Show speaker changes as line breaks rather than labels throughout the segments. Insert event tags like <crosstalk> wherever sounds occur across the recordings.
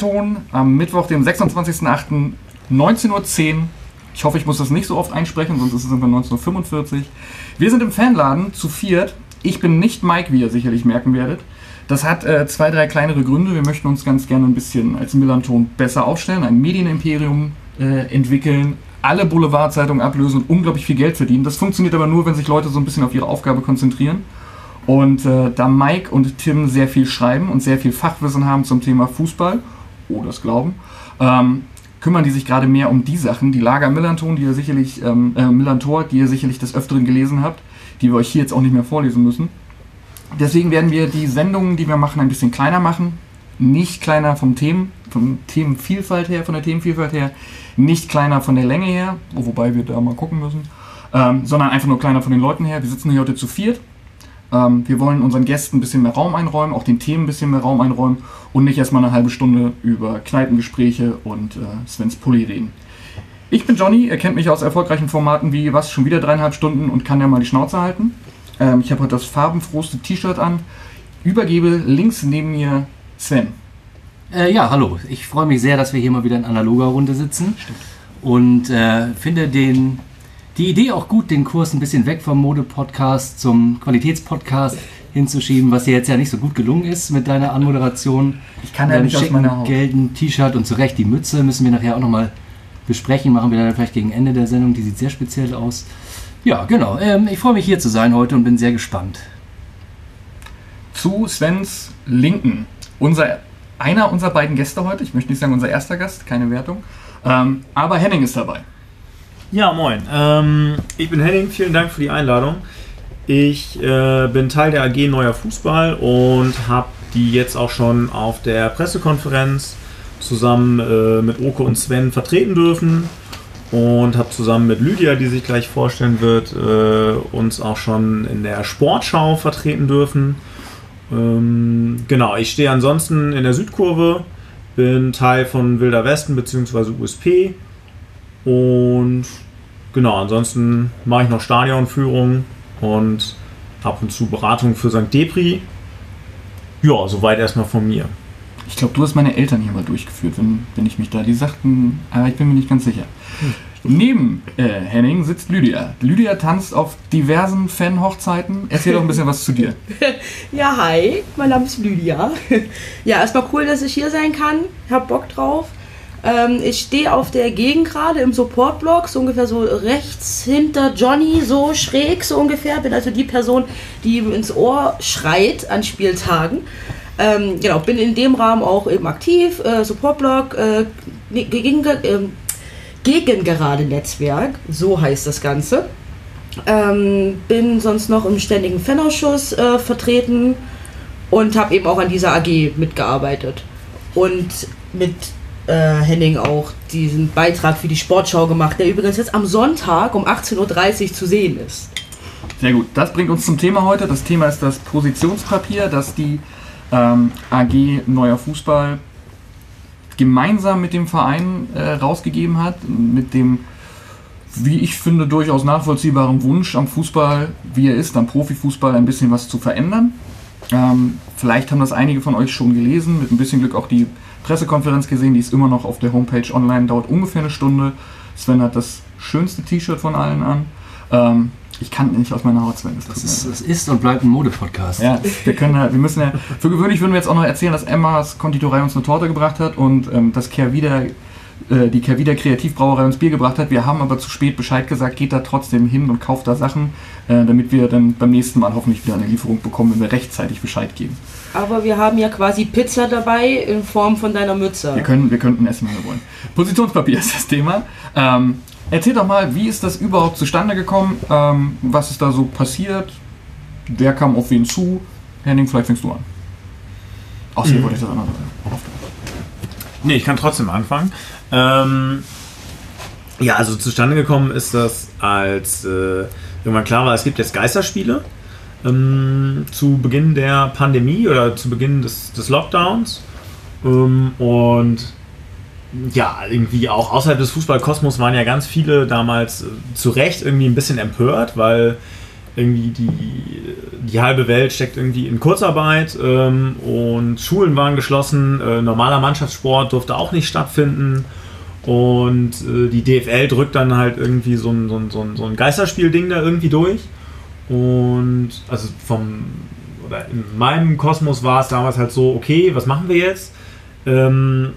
Millanton am Mittwoch, dem 26.08. 19.10 Uhr. Ich hoffe, ich muss das nicht so oft einsprechen, sonst ist es irgendwann 19.45 Uhr. Wir sind im Fanladen zu viert. Ich bin nicht Mike, wie ihr sicherlich merken werdet. Das hat äh, zwei, drei kleinere Gründe. Wir möchten uns ganz gerne ein bisschen als Millanton besser aufstellen, ein Medienimperium äh, entwickeln, alle Boulevardzeitungen ablösen und unglaublich viel Geld verdienen. Das funktioniert aber nur, wenn sich Leute so ein bisschen auf ihre Aufgabe konzentrieren. Und äh, da Mike und Tim sehr viel schreiben und sehr viel Fachwissen haben zum Thema Fußball, oder das Glauben, ähm, kümmern die sich gerade mehr um die Sachen, die Lager Millanton, die ihr sicherlich, ähm, äh, Millantor, die ihr sicherlich des Öfteren gelesen habt, die wir euch hier jetzt auch nicht mehr vorlesen müssen. Deswegen werden wir die Sendungen, die wir machen, ein bisschen kleiner machen. Nicht kleiner vom Themen, von Themenvielfalt her, von der Themenvielfalt her, nicht kleiner von der Länge her, wobei wir da mal gucken müssen, ähm, sondern einfach nur kleiner von den Leuten her. Wir sitzen hier heute zu viert. Ähm, wir wollen unseren Gästen ein bisschen mehr Raum einräumen, auch den Themen ein bisschen mehr Raum einräumen und nicht erstmal eine halbe Stunde über Kneipengespräche und äh, Svens Pulli reden. Ich bin Johnny, ihr kennt mich aus erfolgreichen Formaten wie was, schon wieder dreieinhalb Stunden und kann ja mal die Schnauze halten. Ähm, ich habe heute das farbenfrohste T-Shirt an. Übergebe links neben mir Sven.
Äh, ja, hallo. Ich freue mich sehr, dass wir hier mal wieder in analoger Runde sitzen.
Stimmt.
Und äh, finde den, die Idee auch gut, den Kurs ein bisschen weg vom Mode-Podcast zum Qualitätspodcast hinzuschieben, was dir jetzt ja nicht so gut gelungen ist mit deiner Anmoderation.
Ich kann ja nicht aus
schicken
meiner Haut.
gelben T-Shirt und zu Recht die Mütze müssen wir nachher auch nochmal besprechen. Machen wir dann vielleicht gegen Ende der Sendung. Die sieht sehr speziell aus. Ja, genau. Ähm, ich freue mich hier zu sein heute und bin sehr gespannt.
Zu Svens Linken. Unser, einer unserer beiden Gäste heute, ich möchte nicht sagen unser erster Gast, keine Wertung. Ähm, aber Henning ist dabei.
Ja, moin. Ähm, ich bin Henning, vielen Dank für die Einladung. Ich äh, bin Teil der AG Neuer Fußball und habe die jetzt auch schon auf der Pressekonferenz zusammen äh, mit Oke und Sven vertreten dürfen und habe zusammen mit Lydia, die sich gleich vorstellen wird, äh, uns auch schon in der Sportschau vertreten dürfen. Ähm, genau, ich stehe ansonsten in der Südkurve, bin Teil von Wilder Westen bzw. USP und genau, ansonsten mache ich noch Stadionführung und ab und zu Beratung für St. Depri. Ja, soweit erstmal von mir.
Ich glaube, du hast meine Eltern hier mal durchgeführt, wenn, wenn ich mich da. Die sagten, aber ich bin mir nicht ganz sicher. Neben äh, Henning sitzt Lydia. Lydia tanzt auf diversen Fan-Hochzeiten. Erzähl doch ein bisschen was zu dir. <laughs>
Ja, hi, mein Name ist Lydia. <laughs> Ja, erstmal cool, dass ich hier sein kann. Hab Bock drauf. Ähm, ich stehe auf der Gegend gerade im Supportblock, so ungefähr so rechts hinter Johnny, so schräg so ungefähr. Bin also die Person, die ihm ins Ohr schreit an Spieltagen. Ähm, genau, bin in dem Rahmen auch eben aktiv. Äh, Supportblock, äh, gegen, ähm, gegen gerade Netzwerk, so heißt das Ganze. Ähm, bin sonst noch im ständigen Fanausschuss äh, vertreten und habe eben auch an dieser AG mitgearbeitet. Und mit äh, Henning auch diesen Beitrag für die Sportschau gemacht, der übrigens jetzt am Sonntag um 18.30 Uhr zu sehen ist.
Sehr gut. Das bringt uns zum Thema heute. Das Thema ist das Positionspapier, das die ähm, AG Neuer Fußball gemeinsam mit dem Verein äh, rausgegeben hat. Mit dem, wie ich finde, durchaus nachvollziehbaren Wunsch am Fußball, wie er ist, am Profifußball ein bisschen was zu verändern. Ähm, vielleicht haben das einige von euch schon gelesen, mit ein bisschen Glück auch die Pressekonferenz gesehen, die ist immer noch auf der Homepage online, dauert ungefähr eine Stunde. Sven hat das schönste T-Shirt von allen an. Ähm, ich kann nicht aus meiner Haut, Sven. Das,
Das ist, das ist und bleibt ein Mode-Podcast.
Ja, wir können ja, wir müssen ja, für gewöhnlich würden wir jetzt auch noch erzählen, dass Emmas Konditorei uns eine Torte gebracht hat und ähm, dass Kehrwieder, die Kehrwieder Kreativbrauerei uns Bier gebracht hat. Wir haben aber zu spät Bescheid gesagt, geht da trotzdem hin und kauft da Sachen, äh, damit wir dann beim nächsten Mal hoffentlich wieder eine Lieferung bekommen, wenn wir rechtzeitig Bescheid geben.
Aber wir haben ja quasi Pizza dabei in Form von deiner Mütze.
Wir, können, wir könnten essen, wenn wir wollen. Positionspapier ist das Thema. Ähm, erzähl doch mal, wie ist das überhaupt zustande gekommen? Ähm, was ist da so passiert? Wer kam auf wen zu? Henning, vielleicht fängst du an. Außerdem
Mhm.
wollte ich das andere.
Nee, ich kann trotzdem anfangen. Ähm, ja, also zustande gekommen ist das, als äh, irgendwann klar war, es gibt jetzt Geisterspiele. Ähm, zu Beginn der Pandemie oder zu Beginn des, des Lockdowns. Ähm, und ja, irgendwie auch außerhalb des Fußballkosmos waren ja ganz viele damals äh, zu Recht irgendwie ein bisschen empört, weil irgendwie die, die halbe Welt steckt irgendwie in Kurzarbeit ähm, und Schulen waren geschlossen, äh, normaler Mannschaftssport durfte auch nicht stattfinden und äh, die DFL drückt dann halt irgendwie so ein, so ein, so ein, so ein Geisterspiel-Ding da irgendwie durch und also vom, oder in meinem Kosmos war es damals halt so, okay, was machen wir jetzt? Ähm,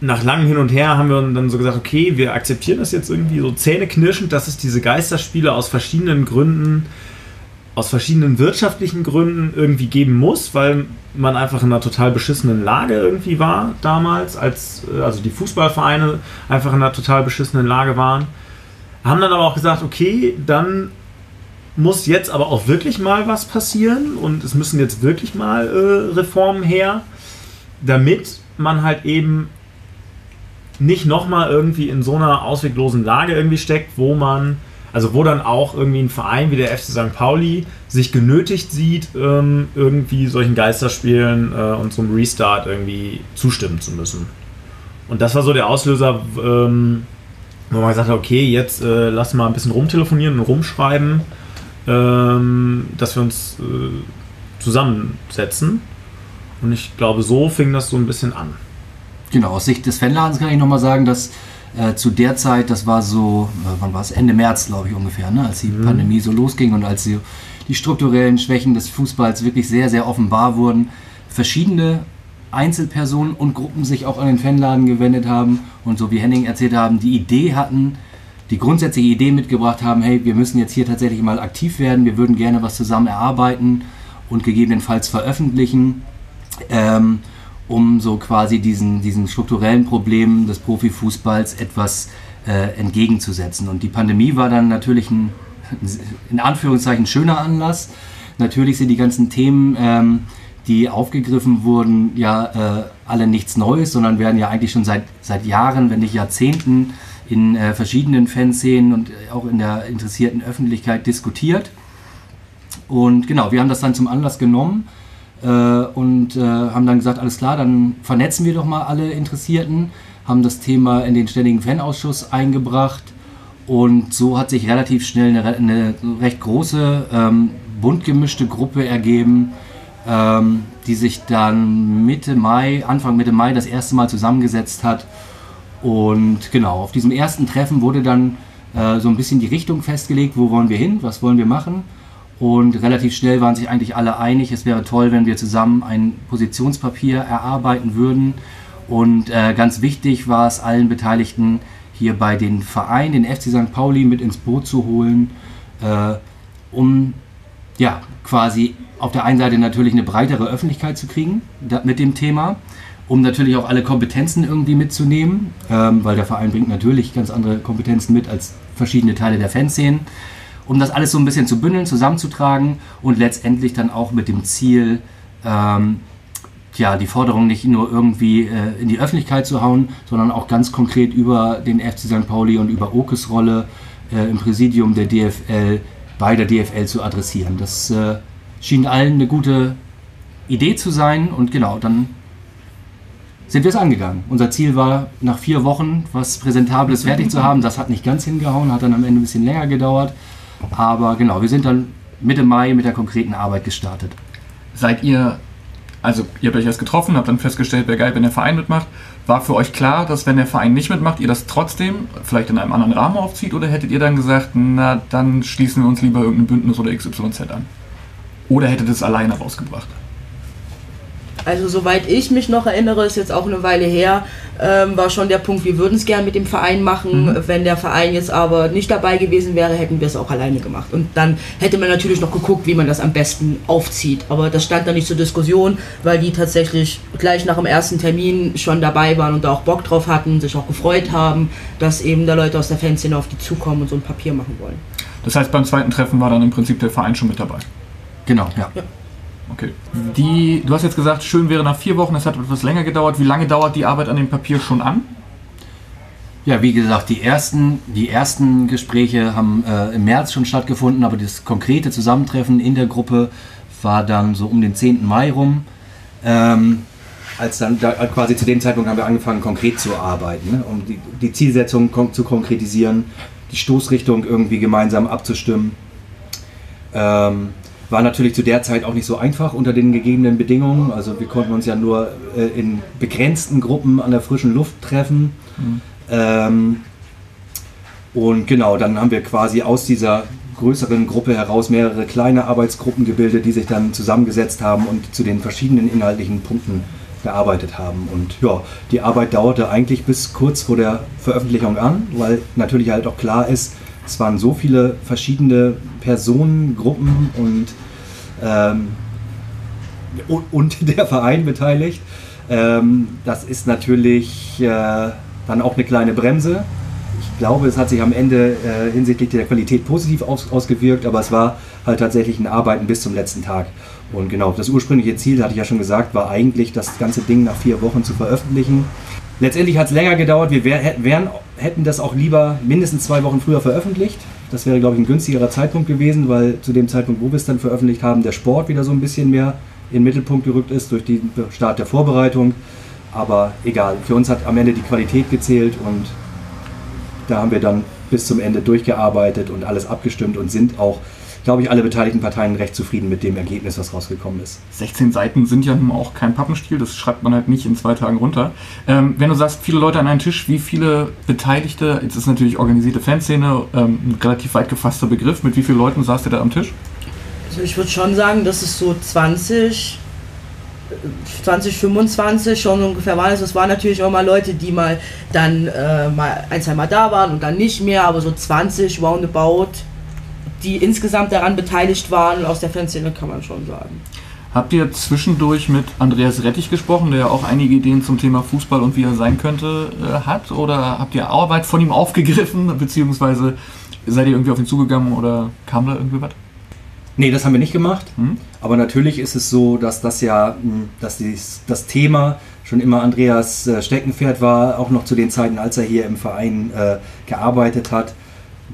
nach langem Hin und Her haben wir dann so gesagt, okay, wir akzeptieren das jetzt irgendwie so zähneknirschend, dass es diese Geisterspiele aus verschiedenen Gründen, aus verschiedenen wirtschaftlichen Gründen irgendwie geben muss, weil man einfach in einer total beschissenen Lage irgendwie war damals, als äh, also die Fußballvereine einfach in einer total beschissenen Lage waren. Haben dann aber auch gesagt, okay, dann muss jetzt aber auch wirklich mal was passieren und es müssen jetzt wirklich mal äh, Reformen her, damit man halt eben nicht nochmal irgendwie in so einer ausweglosen Lage irgendwie steckt, wo man, also wo dann auch irgendwie ein Verein wie der FC St. Pauli sich genötigt sieht, ähm, irgendwie solchen Geisterspielen äh, und zum Restart irgendwie zustimmen zu müssen. Und das war so der Auslöser, ähm, wo man gesagt hat, okay, jetzt äh, lass mal ein bisschen rumtelefonieren und rumschreiben, ähm, dass wir uns äh, zusammensetzen. Und ich glaube, so fing das so ein bisschen an.
Genau, aus Sicht des Fanladens kann ich nochmal sagen, dass äh, zu der Zeit, das war so, äh, wann war es? Ende März, glaube ich, ungefähr, ne? als die mhm. Pandemie so losging und als die, die strukturellen Schwächen des Fußballs wirklich sehr, sehr offenbar wurden, verschiedene Einzelpersonen und Gruppen sich auch an den Fanladen gewendet haben und so wie Henning erzählt haben, die Idee hatten, die grundsätzliche Idee mitgebracht haben, hey, wir müssen jetzt hier tatsächlich mal aktiv werden, wir würden gerne was zusammen erarbeiten und gegebenenfalls veröffentlichen. Ähm, um so quasi diesen, diesen strukturellen Problemen des Profifußballs etwas äh, entgegenzusetzen. Und die Pandemie war dann natürlich ein, in Anführungszeichen, schöner Anlass. Natürlich sind die ganzen Themen, ähm, die aufgegriffen wurden, ja äh, alle nichts Neues, sondern werden ja eigentlich schon seit, seit Jahren, wenn nicht Jahrzehnten, in äh, verschiedenen Fanszenen und auch in der interessierten Öffentlichkeit diskutiert. Und genau, wir haben das dann zum Anlass genommen, äh, und äh, haben dann gesagt, alles klar, dann vernetzen wir doch mal alle Interessierten, haben das Thema in den ständigen Fanausschuss eingebracht und so hat sich relativ schnell eine, eine recht große, ähm, bunt gemischte Gruppe ergeben, ähm, die sich dann Mitte Mai, Anfang Mitte Mai das erste Mal zusammengesetzt hat. Und genau, auf diesem ersten Treffen wurde dann äh, so ein bisschen die Richtung festgelegt, wo wollen wir hin, was wollen wir machen. Und relativ schnell waren sich eigentlich alle einig, es wäre toll, wenn wir zusammen ein Positionspapier erarbeiten würden. Und äh, ganz wichtig war es allen Beteiligten, hier bei den Verein, den FC St. Pauli mit ins Boot zu holen, äh, um ja quasi auf der einen Seite natürlich eine breitere Öffentlichkeit zu kriegen da, mit dem Thema, um natürlich auch alle Kompetenzen irgendwie mitzunehmen, ähm, weil der Verein bringt natürlich ganz andere Kompetenzen mit als verschiedene Teile der Fanszenen um das alles so ein bisschen zu bündeln, zusammenzutragen und letztendlich dann auch mit dem Ziel, ähm, ja, die Forderung nicht nur irgendwie äh, in die Öffentlichkeit zu hauen, sondern auch ganz konkret über den FC St. Pauli und über Okes Rolle äh, im Präsidium der DFL bei der DFL zu adressieren. Das äh, schien allen eine gute Idee zu sein und genau, dann sind wir es angegangen. Unser Ziel war, nach vier Wochen was Präsentables fertig zu haben. Das hat nicht ganz hingehauen, hat dann am Ende ein bisschen länger gedauert. Aber genau, wir sind dann Mitte Mai mit der konkreten Arbeit gestartet.
Seid ihr, also ihr habt euch erst getroffen, habt dann festgestellt, wäre geil, wenn der Verein mitmacht. War für euch klar, dass wenn der Verein nicht mitmacht, ihr das trotzdem vielleicht in einem anderen Rahmen aufzieht? Oder hättet ihr dann gesagt, na, dann schließen wir uns lieber irgendein Bündnis oder XYZ an? Oder hättet ihr es alleine rausgebracht?
Also soweit ich mich noch erinnere, ist jetzt auch eine Weile her, ähm, war schon der Punkt, wir würden es gern mit dem Verein machen. Mhm. Wenn der Verein jetzt aber nicht dabei gewesen wäre, hätten wir es auch alleine gemacht. Und dann hätte man natürlich noch geguckt, wie man das am besten aufzieht. Aber das stand dann nicht zur Diskussion, weil die tatsächlich gleich nach dem ersten Termin schon dabei waren und da auch Bock drauf hatten, sich auch gefreut haben, dass eben da Leute aus der Fanszene auf die zukommen und so ein Papier machen wollen.
Das heißt, beim zweiten Treffen war dann im Prinzip der Verein schon mit dabei.
Genau, ja. ja.
Okay. Die, du hast jetzt gesagt, schön wäre nach vier Wochen, es hat etwas länger gedauert. Wie lange dauert die Arbeit an dem Papier schon an?
Ja, wie gesagt, die ersten, die ersten Gespräche haben äh, im März schon stattgefunden, aber das konkrete Zusammentreffen in der Gruppe war dann so um den 10. Mai rum. Ähm, als dann da, quasi zu dem Zeitpunkt haben wir angefangen, konkret zu arbeiten, ne? um die, die Zielsetzung kon zu konkretisieren, die Stoßrichtung irgendwie gemeinsam abzustimmen. Ähm, war natürlich zu der Zeit auch nicht so einfach unter den gegebenen Bedingungen. Also wir konnten uns ja nur äh, in begrenzten Gruppen an der frischen Luft treffen. Mhm. Ähm, und genau, dann haben wir quasi aus dieser größeren Gruppe heraus mehrere kleine Arbeitsgruppen gebildet, die sich dann zusammengesetzt haben und zu den verschiedenen inhaltlichen Punkten gearbeitet haben. Und ja, die Arbeit dauerte eigentlich bis kurz vor der Veröffentlichung an, weil natürlich halt auch klar ist, es waren so viele verschiedene Personen, Gruppen und, ähm, und, <laughs> der Verein beteiligt. Ähm, das ist natürlich äh, dann auch eine kleine Bremse. Ich glaube, es hat sich am Ende äh, hinsichtlich der Qualität positiv aus, ausgewirkt, aber es war halt tatsächlich ein Arbeiten bis zum letzten Tag. Und genau, das ursprüngliche Ziel, hatte ich ja schon gesagt, war eigentlich, das ganze Ding nach vier Wochen zu veröffentlichen. Letztendlich hat es länger gedauert. Wir wär, wären, hätten das auch lieber mindestens zwei Wochen früher veröffentlicht. Das wäre, glaube ich, ein günstigerer Zeitpunkt gewesen, weil zu dem Zeitpunkt, wo wir es dann veröffentlicht haben, der Sport wieder so ein bisschen mehr in den Mittelpunkt gerückt ist durch den Start der Vorbereitung. Aber egal, für uns hat am Ende die Qualität gezählt und da haben wir dann bis zum Ende durchgearbeitet und alles abgestimmt und sind auch glaube ich, alle beteiligten Parteien recht zufrieden mit dem Ergebnis, was rausgekommen ist.
16 Seiten sind ja nun auch kein Pappenstiel, das schreibt man halt nicht in zwei Tagen runter. Ähm, wenn du sagst, viele Leute an einem Tisch, wie viele Beteiligte, jetzt ist natürlich organisierte Fanszene ähm, ein relativ weit gefasster Begriff, mit wie vielen Leuten saßt ihr da am Tisch?
Also ich würde schon sagen, dass es so 20, 2025 schon ungefähr waren. Also es waren natürlich auch mal Leute, die mal dann äh, mal ein, zwei Mal da waren und dann nicht mehr, aber so 20 roundabout die insgesamt daran beteiligt waren aus der Fanszene, kann man schon sagen.
Habt ihr zwischendurch mit Andreas Rettich gesprochen, der ja auch einige Ideen zum Thema Fußball und wie er sein könnte äh, hat? Oder habt ihr Arbeit von ihm aufgegriffen, <laughs> beziehungsweise seid ihr irgendwie auf ihn zugegangen oder kam da irgendwie was?
Nee, das haben wir nicht gemacht. Mhm. Aber natürlich ist es so, dass das ja, hm, dass dies, das Thema schon immer Andreas äh, Steckenpferd war, auch noch zu den Zeiten, als er hier im Verein äh, gearbeitet hat.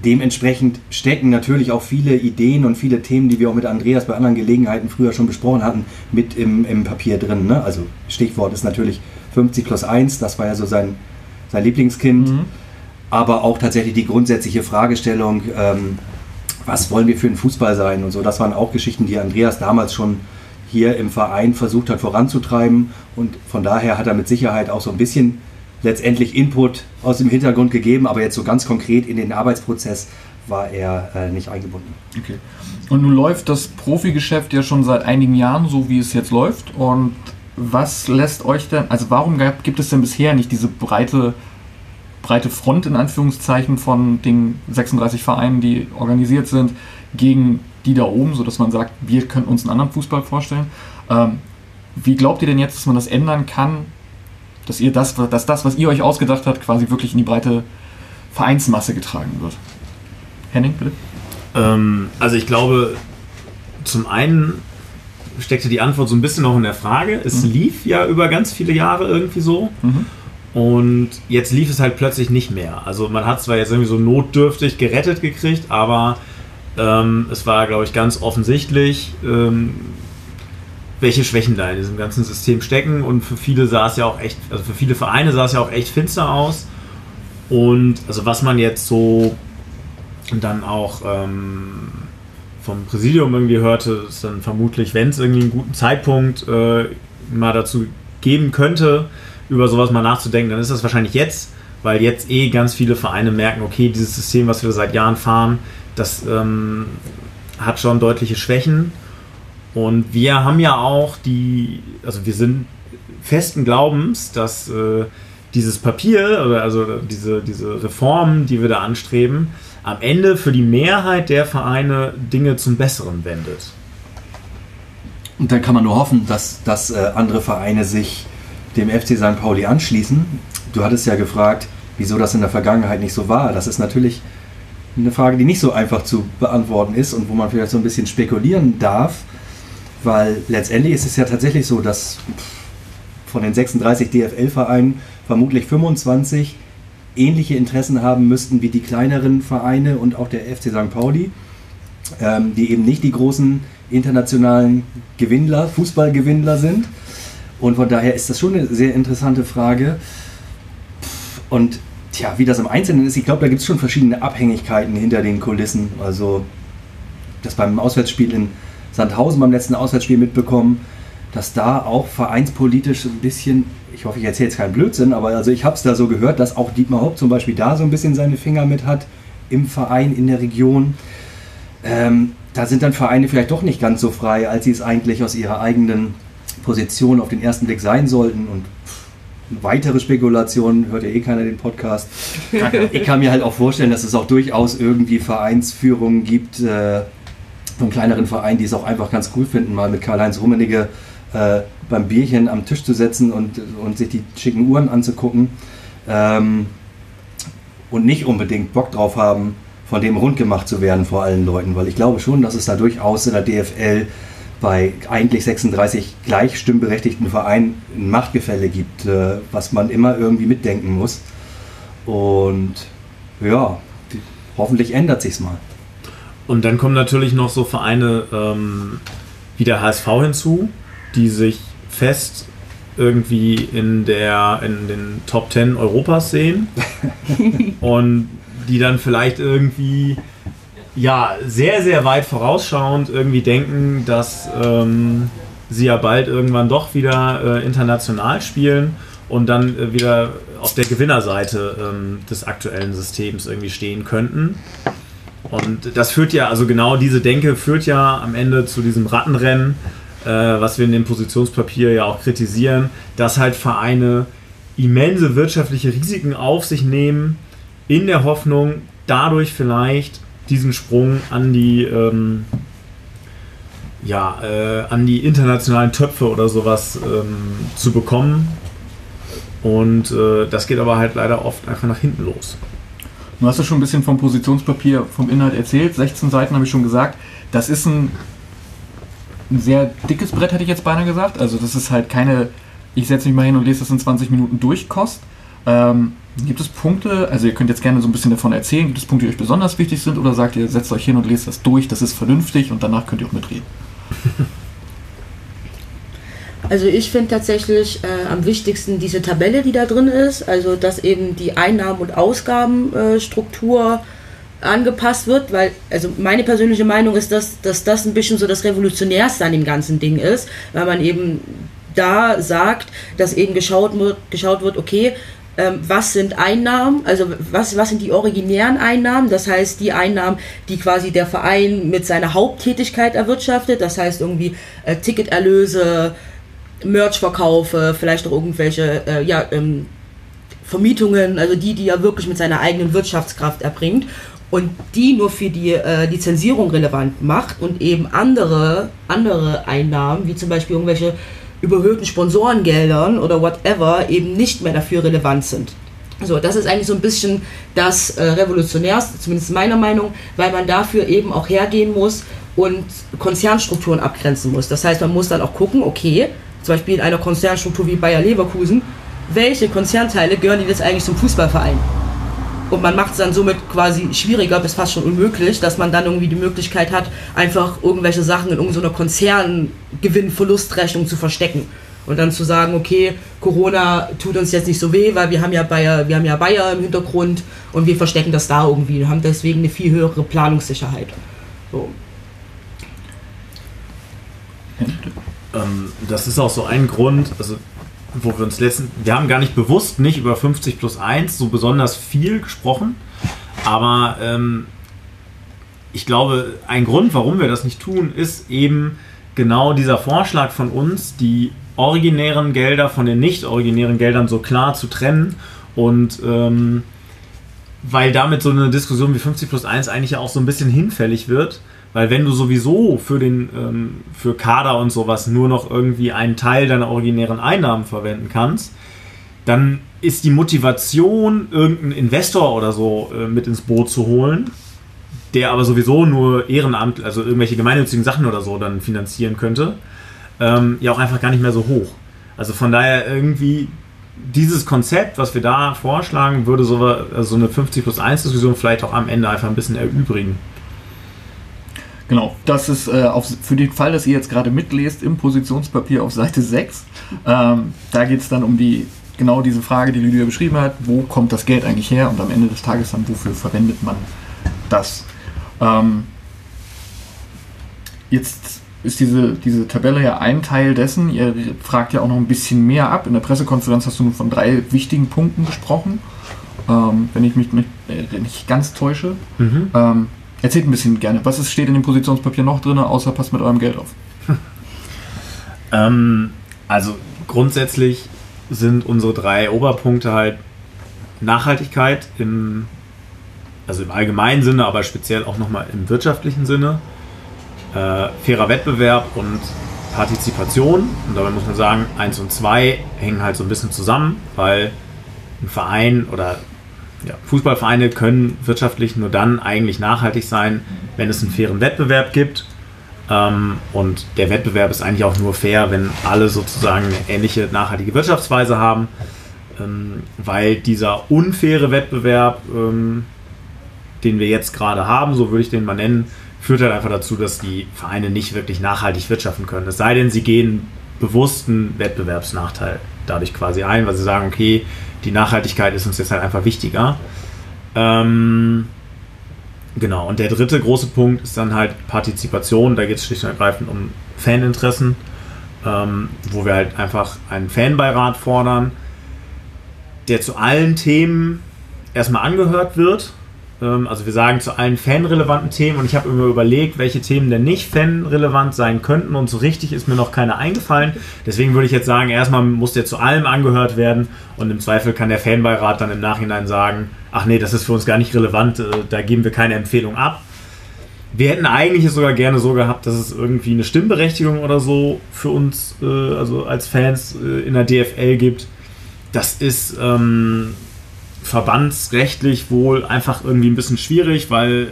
Dementsprechend stecken natürlich auch viele Ideen und viele Themen, die wir auch mit Andreas bei anderen Gelegenheiten früher schon besprochen hatten, mit im, im Papier drin. Ne? Also Stichwort ist natürlich 50 plus 1, das war ja so sein, sein Lieblingskind. Mhm. Aber auch tatsächlich die grundsätzliche Fragestellung, ähm, was wollen wir für ein Fußball sein und so. Das waren auch Geschichten, die Andreas damals schon hier im Verein versucht hat voranzutreiben. Und von daher hat er mit Sicherheit auch so ein bisschen letztendlich Input aus dem Hintergrund gegeben, aber jetzt so ganz konkret in den Arbeitsprozess war er äh, nicht eingebunden.
Okay. Und nun läuft das Profigeschäft ja schon seit einigen Jahren so, wie es jetzt läuft. Und was lässt euch denn, also warum gibt es denn bisher nicht diese breite, breite Front in Anführungszeichen von den 36 Vereinen, die organisiert sind, gegen die da oben, sodass man sagt, wir können uns einen anderen Fußball vorstellen? Ähm, wie glaubt ihr denn jetzt, dass man das ändern kann, dass ihr das, dass das, was ihr euch ausgedacht habt, quasi wirklich in die breite Vereinsmasse getragen wird. Henning, bitte.
Ähm, also ich glaube, zum einen steckte die Antwort so ein bisschen noch in der Frage. Es mhm. lief ja über ganz viele Jahre irgendwie so. Mhm. Und jetzt lief es halt plötzlich nicht mehr. Also man hat zwar jetzt irgendwie so notdürftig gerettet gekriegt, aber ähm, es war, glaube ich, ganz offensichtlich, ähm, welche Schwächen da in diesem ganzen System stecken. Und für viele sah es ja auch echt, also für viele Vereine sah es ja auch echt finster aus. Und also was man jetzt so dann auch ähm, vom Präsidium irgendwie hörte, ist dann vermutlich, wenn es irgendwie einen guten Zeitpunkt äh, mal dazu geben könnte, über sowas mal nachzudenken, dann ist das wahrscheinlich jetzt, weil jetzt eh ganz viele Vereine merken, okay, dieses System, was wir seit Jahren fahren, das ähm, hat schon deutliche Schwächen und wir haben ja auch die, also wir sind festen Glaubens, dass äh, dieses Papier, also diese, diese Reformen, die wir da anstreben, am Ende für die Mehrheit der Vereine Dinge zum Besseren wendet.
Und dann kann man nur hoffen, dass, dass äh, andere Vereine sich dem FC St. Pauli anschließen. Du hattest ja gefragt, wieso das in der Vergangenheit nicht so war. Das ist natürlich eine Frage, die nicht so einfach zu beantworten ist und wo man vielleicht so ein bisschen spekulieren darf. Weil letztendlich ist es ja tatsächlich so, dass von den 36 DFL-Vereinen vermutlich 25 ähnliche Interessen haben müssten wie die kleineren Vereine und auch der FC St. Pauli, ähm, die eben nicht die großen internationalen Gewinnler, Fußballgewinnler sind. Und von daher ist das schon eine sehr interessante Frage. Und tja, wie das im Einzelnen ist, ich glaube, da gibt es schon verschiedene Abhängigkeiten hinter den Kulissen. Also das beim Auswärtsspiel in Sandhausen beim letzten Auswärtsspiel mitbekommen, dass da auch vereinspolitisch ein bisschen, ich hoffe, ich erzähle jetzt keinen Blödsinn, aber also ich habe es da so gehört, dass auch Dietmar Hopp zum Beispiel da so ein bisschen seine Finger mit hat im Verein, in der Region. Ähm, da sind dann Vereine vielleicht doch nicht ganz so frei, als sie es eigentlich aus ihrer eigenen Position auf den ersten Blick sein sollten. Und weitere Spekulationen, hört ja eh keiner den Podcast. <laughs> ich kann mir halt auch vorstellen, dass es auch durchaus irgendwie Vereinsführungen gibt, äh, von kleineren Vereinen, die es auch einfach ganz cool finden, mal mit Karl-Heinz Rummenigge äh, beim Bierchen am Tisch zu setzen und, und sich die schicken Uhren anzugucken. Ähm, und nicht unbedingt Bock drauf haben, von dem rund gemacht zu werden vor allen Leuten, weil ich glaube schon, dass es da durchaus in der DFL bei eigentlich 36 gleich stimmberechtigten Vereinen ein Machtgefälle gibt, äh, was man immer irgendwie mitdenken muss. Und ja, hoffentlich ändert sich's mal.
Und dann kommen natürlich noch so Vereine ähm, wie der HSV hinzu, die sich fest irgendwie in der in den Top 10 Europas sehen <laughs> und die dann vielleicht irgendwie ja sehr sehr weit vorausschauend irgendwie denken, dass ähm, sie ja bald irgendwann doch wieder äh, international spielen und dann äh, wieder auf der Gewinnerseite ähm, des aktuellen Systems irgendwie stehen könnten. Und das führt ja, also genau diese Denke führt ja am Ende zu diesem Rattenrennen, äh, was wir in dem Positionspapier ja auch kritisieren, dass halt Vereine immense wirtschaftliche Risiken auf sich nehmen, in der Hoffnung, dadurch vielleicht diesen Sprung an die, ähm, ja, äh, an die internationalen Töpfe oder sowas ähm, zu bekommen. Und äh, das geht aber halt leider oft einfach nach hinten los.
Du hast ja schon ein bisschen vom Positionspapier, vom Inhalt erzählt. 16 Seiten habe ich schon gesagt. Das ist ein, ein sehr dickes Brett, hätte ich jetzt beinahe gesagt. Also das ist halt keine, ich setze mich mal hin und lese das in 20 Minuten durch, Kost. Ähm, gibt es Punkte, also ihr könnt jetzt gerne so ein bisschen davon erzählen, gibt es Punkte, die euch besonders wichtig sind oder sagt ihr, setzt euch hin und lest das durch, das ist vernünftig und danach könnt ihr auch mitreden? <laughs>
Also ich finde tatsächlich äh, am wichtigsten diese Tabelle, die da drin ist, also dass eben die Einnahmen- und Ausgabenstruktur äh, angepasst wird, weil, also meine persönliche Meinung ist, dass, dass das ein bisschen so das Revolutionärste an dem ganzen Ding ist, weil man eben da sagt, dass eben geschaut wird, geschaut wird okay, ähm, was sind Einnahmen, also was, was sind die originären Einnahmen, das heißt die Einnahmen, die quasi der Verein mit seiner Haupttätigkeit erwirtschaftet, das heißt irgendwie äh, Ticketerlöse, Merch-Verkaufe, vielleicht auch irgendwelche äh, ja, ähm, Vermietungen, also die, die er wirklich mit seiner eigenen Wirtschaftskraft erbringt und die nur für die äh, Lizenzierung relevant macht und eben andere, andere Einnahmen, wie zum Beispiel irgendwelche überhöhten Sponsorengeldern oder whatever, eben nicht mehr dafür relevant sind. So, das ist eigentlich so ein bisschen das äh, Revolutionärste, zumindest meiner Meinung, weil man dafür eben auch hergehen muss und Konzernstrukturen abgrenzen muss. Das heißt, man muss dann auch gucken, okay, zum Beispiel in einer Konzernstruktur wie Bayer Leverkusen, welche Konzernteile gehören jetzt eigentlich zum Fußballverein? Und man macht es dann somit quasi schwieriger bis fast schon unmöglich, dass man dann irgendwie die Möglichkeit hat, einfach irgendwelche Sachen in irgendeiner Konzerngewinn-Verlustrechnung zu verstecken. Und dann zu sagen, okay, Corona tut uns jetzt nicht so weh, weil wir haben ja Bayer, wir haben ja Bayer im Hintergrund und wir verstecken das da irgendwie. Wir haben deswegen eine viel höhere Planungssicherheit. So.
Ähm, das ist auch so ein Grund, also wo wir uns letzten, wir haben gar nicht bewusst nicht über 50 plus 1 so besonders viel gesprochen, aber ähm, ich glaube, ein Grund, warum wir das nicht tun, ist eben genau dieser Vorschlag von uns, die originären Gelder von den nicht originären Geldern so klar zu trennen und ähm, weil damit so eine Diskussion wie 50 plus 1 eigentlich ja auch so ein bisschen hinfällig wird, weil wenn du sowieso für den ähm, für Kader und sowas nur noch irgendwie einen Teil deiner originären Einnahmen verwenden kannst, dann ist die Motivation, irgendeinen Investor oder so äh, mit ins Boot zu holen, der aber sowieso nur Ehrenamt, also irgendwelche gemeinnützigen Sachen oder so dann finanzieren könnte, ähm, ja auch einfach gar nicht mehr so hoch. Also von daher irgendwie dieses Konzept, was wir da vorschlagen, würde so, also so eine 50 plus 1 Diskussion vielleicht auch am Ende einfach ein bisschen erübrigen.
Genau, das ist äh, auf, für den Fall, dass ihr jetzt gerade mitlest, im Positionspapier auf Seite 6. Ähm, da geht es dann um die genau diese Frage, die Lydia beschrieben hat, wo kommt das Geld eigentlich her und am Ende des Tages dann, wofür verwendet man das? Ähm, jetzt ist diese, diese Tabelle ja ein Teil dessen. Ihr fragt ja auch noch ein bisschen mehr ab. In der Pressekonferenz hast du nur von drei wichtigen Punkten gesprochen, ähm, wenn ich mich nicht, äh, nicht ganz täusche.
Mhm.
Erzählt ein bisschen gerne. Was ist, steht in dem Positionspapier noch drin, außer passt mit eurem Geld auf? <laughs>
Ähm, also grundsätzlich sind unsere drei Oberpunkte halt Nachhaltigkeit im, also im allgemeinen Sinne, aber speziell auch nochmal im wirtschaftlichen Sinne, äh, fairer Wettbewerb und Partizipation. Und dabei muss man sagen, eins und zwei hängen halt so ein bisschen zusammen, weil ein Verein oder ja, Fußballvereine können wirtschaftlich nur dann eigentlich nachhaltig sein, wenn es einen fairen Wettbewerb gibt. Ähm, und der Wettbewerb ist eigentlich auch nur fair, wenn alle sozusagen eine ähnliche nachhaltige Wirtschaftsweise haben, ähm, weil dieser unfaire Wettbewerb, ähm, den wir jetzt gerade haben, so würde ich den mal nennen, führt halt einfach dazu, dass die Vereine nicht wirklich nachhaltig wirtschaften können. Es sei denn, sie gehen bewussten Wettbewerbsnachteil dadurch quasi ein, weil sie sagen, okay, die Nachhaltigkeit ist uns jetzt halt einfach wichtiger. Ähm, genau, und der dritte große Punkt ist dann halt Partizipation. Da geht es schlicht und ergreifend um Faninteressen, ähm, wo wir halt einfach einen Fanbeirat fordern, der zu allen Themen erstmal angehört wird. Ähm, also wir sagen zu allen fanrelevanten Themen und ich habe immer überlegt, welche Themen denn nicht fanrelevant sein könnten und so richtig ist mir noch keine eingefallen. Deswegen würde ich jetzt sagen, erstmal muss der zu allem angehört werden und im Zweifel kann der Fanbeirat dann im Nachhinein sagen, ach nee, das ist für uns gar nicht relevant, äh, da geben wir keine Empfehlung ab. Wir hätten eigentlich es sogar gerne so gehabt, dass es irgendwie eine Stimmberechtigung oder so für uns, äh, also als Fans äh, in der DFL gibt. Das ist ähm, verbandsrechtlich wohl einfach irgendwie ein bisschen schwierig, weil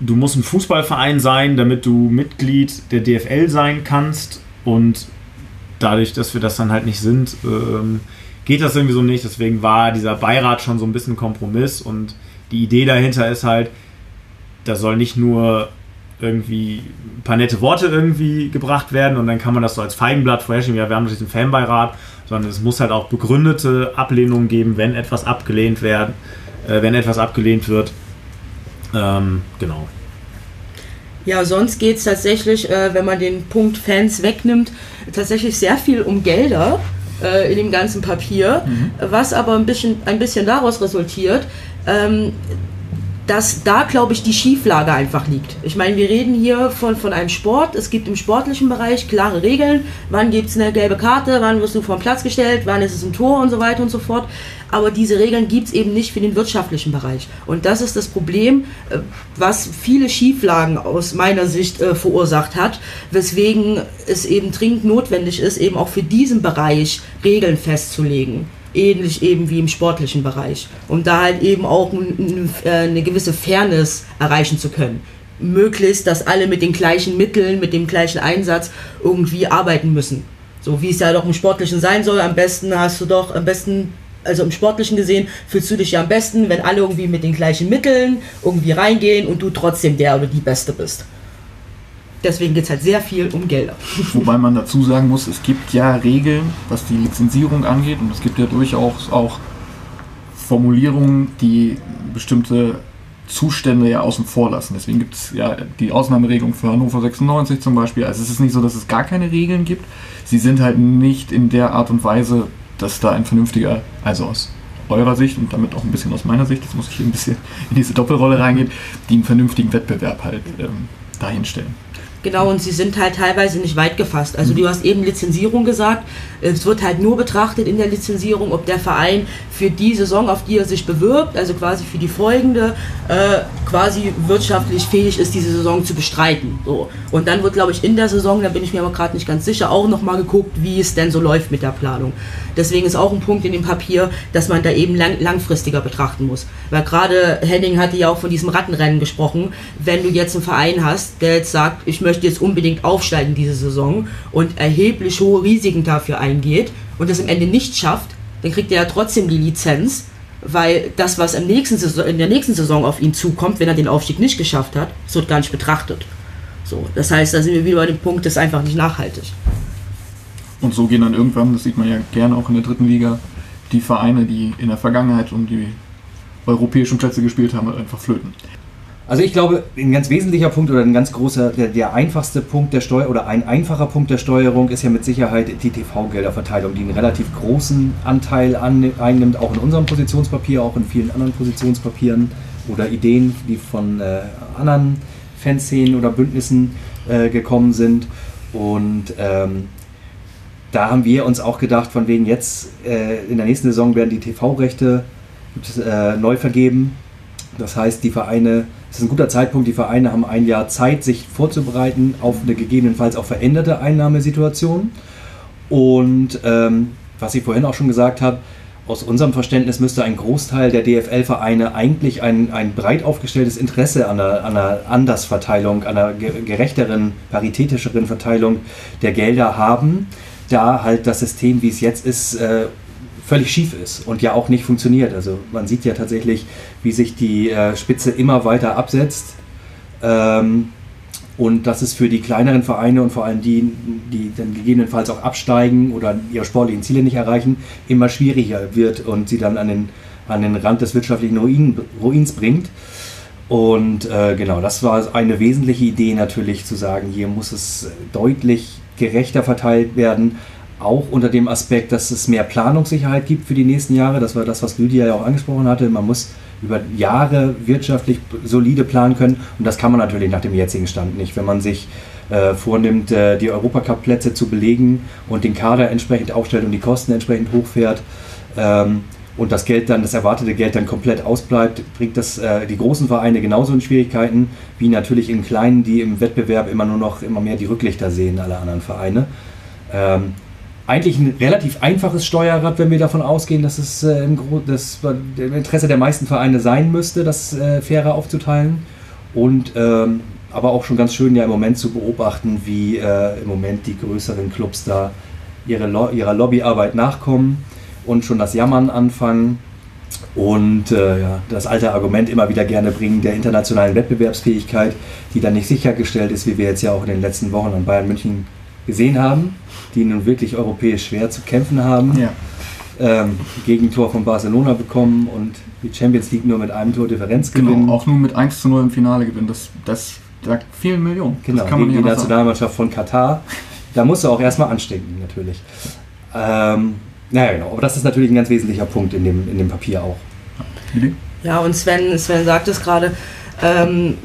du musst ein Fußballverein sein, damit du Mitglied der DFL sein kannst und dadurch, dass wir das dann halt nicht sind, ähm, geht das irgendwie so nicht. Deswegen war dieser Beirat schon so ein bisschen Kompromiss und die Idee dahinter ist halt, da soll nicht nur irgendwie ein paar nette Worte irgendwie gebracht werden und dann kann man das so als Feigenblatt vorherschieben, ja, wir haben diesen Fanbeirat, sondern es muss halt auch begründete Ablehnungen geben, wenn etwas abgelehnt werden, äh, wenn etwas abgelehnt wird. Ähm, genau.
Ja, sonst geht es tatsächlich, äh, wenn man den Punkt Fans wegnimmt, tatsächlich sehr viel um Gelder äh, in dem ganzen Papier, was aber ein bisschen, ein bisschen daraus resultiert, ähm, dass da, glaube ich, die Schieflage einfach liegt. Ich meine, wir reden hier von, von einem Sport. Es gibt im sportlichen Bereich klare Regeln. Wann gibt es eine gelbe Karte? Wann wirst du vom Platz gestellt? Wann ist es ein Tor und so weiter und so fort. Aber diese Regeln gibt es eben nicht für den wirtschaftlichen Bereich. Und das ist das Problem, äh, was viele Schieflagen aus meiner Sicht äh, verursacht hat, weswegen es eben dringend notwendig ist, eben auch für diesen Bereich Regeln festzulegen ähnlich eben wie im sportlichen Bereich, um da halt eben auch ein, eine gewisse Fairness erreichen zu können. Möglichst, dass alle mit den gleichen Mitteln, mit dem gleichen Einsatz irgendwie arbeiten müssen. So wie es ja doch im Sportlichen sein soll. Am besten hast du doch, am besten, also im Sportlichen gesehen, fühlst du dich ja am besten, wenn alle irgendwie mit den gleichen Mitteln irgendwie reingehen und du trotzdem der oder die Beste bist. Deswegen geht es halt sehr viel um Gelder. <laughs>
Wobei man dazu sagen muss, es gibt ja Regeln, was die Lizenzierung angeht und es gibt ja durchaus auch Formulierungen, die bestimmte Zustände ja außen vor lassen. Deswegen gibt es ja die Ausnahmeregelung für Hannover 96 zum Beispiel. Also es ist nicht so, dass es gar keine Regeln gibt. Sie sind halt nicht in der Art und Weise, dass da ein vernünftiger, also aus eurer Sicht und damit auch ein bisschen aus meiner Sicht, jetzt muss ich hier ein bisschen in diese Doppelrolle reingehen, die einen vernünftigen Wettbewerb halt ähm, dahinstellen.
Genau, und sie sind halt teilweise nicht weit gefasst. Also du hast eben Lizenzierung gesagt. Es wird halt nur betrachtet in der Lizenzierung, ob der Verein für die Saison, auf die er sich bewirbt, also quasi für die folgende, äh, quasi wirtschaftlich fähig ist, diese Saison zu bestreiten. So. Und dann wird, glaube ich, in der Saison, da bin ich mir aber gerade nicht ganz sicher, auch nochmal geguckt, wie es denn so läuft mit der Planung. Deswegen ist auch ein Punkt in dem Papier, dass man da eben lang, langfristiger betrachten muss. Weil gerade Henning hatte ja auch von diesem Rattenrennen gesprochen. Wenn du jetzt einen Verein hast, der jetzt sagt, ich möchte jetzt unbedingt aufsteigen diese Saison und erheblich hohe Risiken dafür eingeht und es am Ende nicht schafft, dann kriegt er ja trotzdem die Lizenz, weil das, was Saison, in der nächsten Saison auf ihn zukommt, wenn er den Aufstieg nicht geschafft hat, das wird gar nicht betrachtet. So, das heißt, da sind wir wieder bei dem Punkt, das ist einfach nicht nachhaltig.
Und so gehen dann irgendwann, das sieht man ja gerne auch in der dritten Liga, die Vereine, die in der Vergangenheit um die europäischen Plätze gespielt haben, einfach flöten.
Also ich glaube, ein ganz wesentlicher Punkt oder ein ganz großer, der, der einfachste Punkt der Steuer oder ein einfacher Punkt der Steuerung ist ja mit Sicherheit die TV-Gelderverteilung, die einen relativ großen Anteil an, einnimmt, auch in unserem Positionspapier, auch in vielen anderen Positionspapieren oder Ideen, die von äh, anderen Fanszenen oder Bündnissen äh, gekommen sind. Und ähm, da haben wir uns auch gedacht, von wegen jetzt äh, in der nächsten Saison werden die TV-Rechte äh, neu vergeben. Das heißt, die Vereine, es ist ein guter Zeitpunkt, die Vereine haben ein Jahr Zeit, sich vorzubereiten auf eine gegebenenfalls auch veränderte Einnahmesituation. Und ähm, was ich vorhin auch schon gesagt habe, aus unserem Verständnis müsste ein Großteil der DFL-Vereine eigentlich ein, ein breit aufgestelltes Interesse an einer, an einer Andersverteilung, an einer gerechteren, paritätischeren Verteilung der Gelder haben, da halt das System, wie es jetzt ist, äh, völlig schief ist und ja auch nicht funktioniert. Also man sieht ja tatsächlich, wie sich die äh, Spitze immer weiter absetzt. Ähm, und dass es für die kleineren Vereine und vor allem die, die dann gegebenenfalls auch absteigen oder ihre sportlichen Ziele nicht erreichen, immer schwieriger wird und sie dann an den, an den Rand des wirtschaftlichen Ruin, Ruins bringt. Und äh, genau, das war eine wesentliche Idee natürlich zu sagen, hier muss es deutlich gerechter verteilt werden, auch unter dem Aspekt, dass es mehr Planungssicherheit gibt für die nächsten Jahre. Das war das, was Lydia ja auch angesprochen hatte. Man muss über Jahre wirtschaftlich solide planen können. Und das kann man natürlich nach dem jetzigen Stand nicht. Wenn man sich äh, vornimmt, äh, die Europacup-Plätze zu belegen und den Kader entsprechend aufstellt und die Kosten entsprechend hochfährt ähm, und das Geld dann, das erwartete Geld dann komplett ausbleibt, bringt das äh, die großen Vereine genauso in Schwierigkeiten wie natürlich in kleinen, die im Wettbewerb immer nur noch immer mehr die Rücklichter sehen, alle anderen Vereine. Ähm, eigentlich ein relativ einfaches Steuerrad, wenn wir davon ausgehen, dass es äh, im, das, im, Interesse der meisten Vereine sein müsste, das äh, fairer aufzuteilen. Und ähm, aber auch schon ganz schön ja im Moment zu beobachten, wie äh, im Moment die größeren Clubs da ihre Lo ihrer Lobbyarbeit nachkommen und schon das Jammern anfangen und äh, ja, das alte Argument immer wieder gerne bringen der internationalen Wettbewerbsfähigkeit, die dann nicht sichergestellt ist, wie wir jetzt ja auch in den letzten Wochen an Bayern München gesehen haben, die nun wirklich europäisch schwer zu kämpfen haben. Ja. Ähm, Gegentor von Barcelona bekommen und die Champions League nur mit einem Tor Differenz genau, gewinnen.
Genau, auch nur mit 1 zu 0 im Finale gewinnen. Das, das sagt vielen Millionen.
Genau, das kann man die Nationalmannschaft von Katar. Da musst du auch erstmal anstinken, natürlich. Ähm, naja, genau. Aber das ist natürlich ein ganz wesentlicher Punkt in dem, in dem Papier auch.
Ja, und Sven, Sven sagt es gerade. Ähm,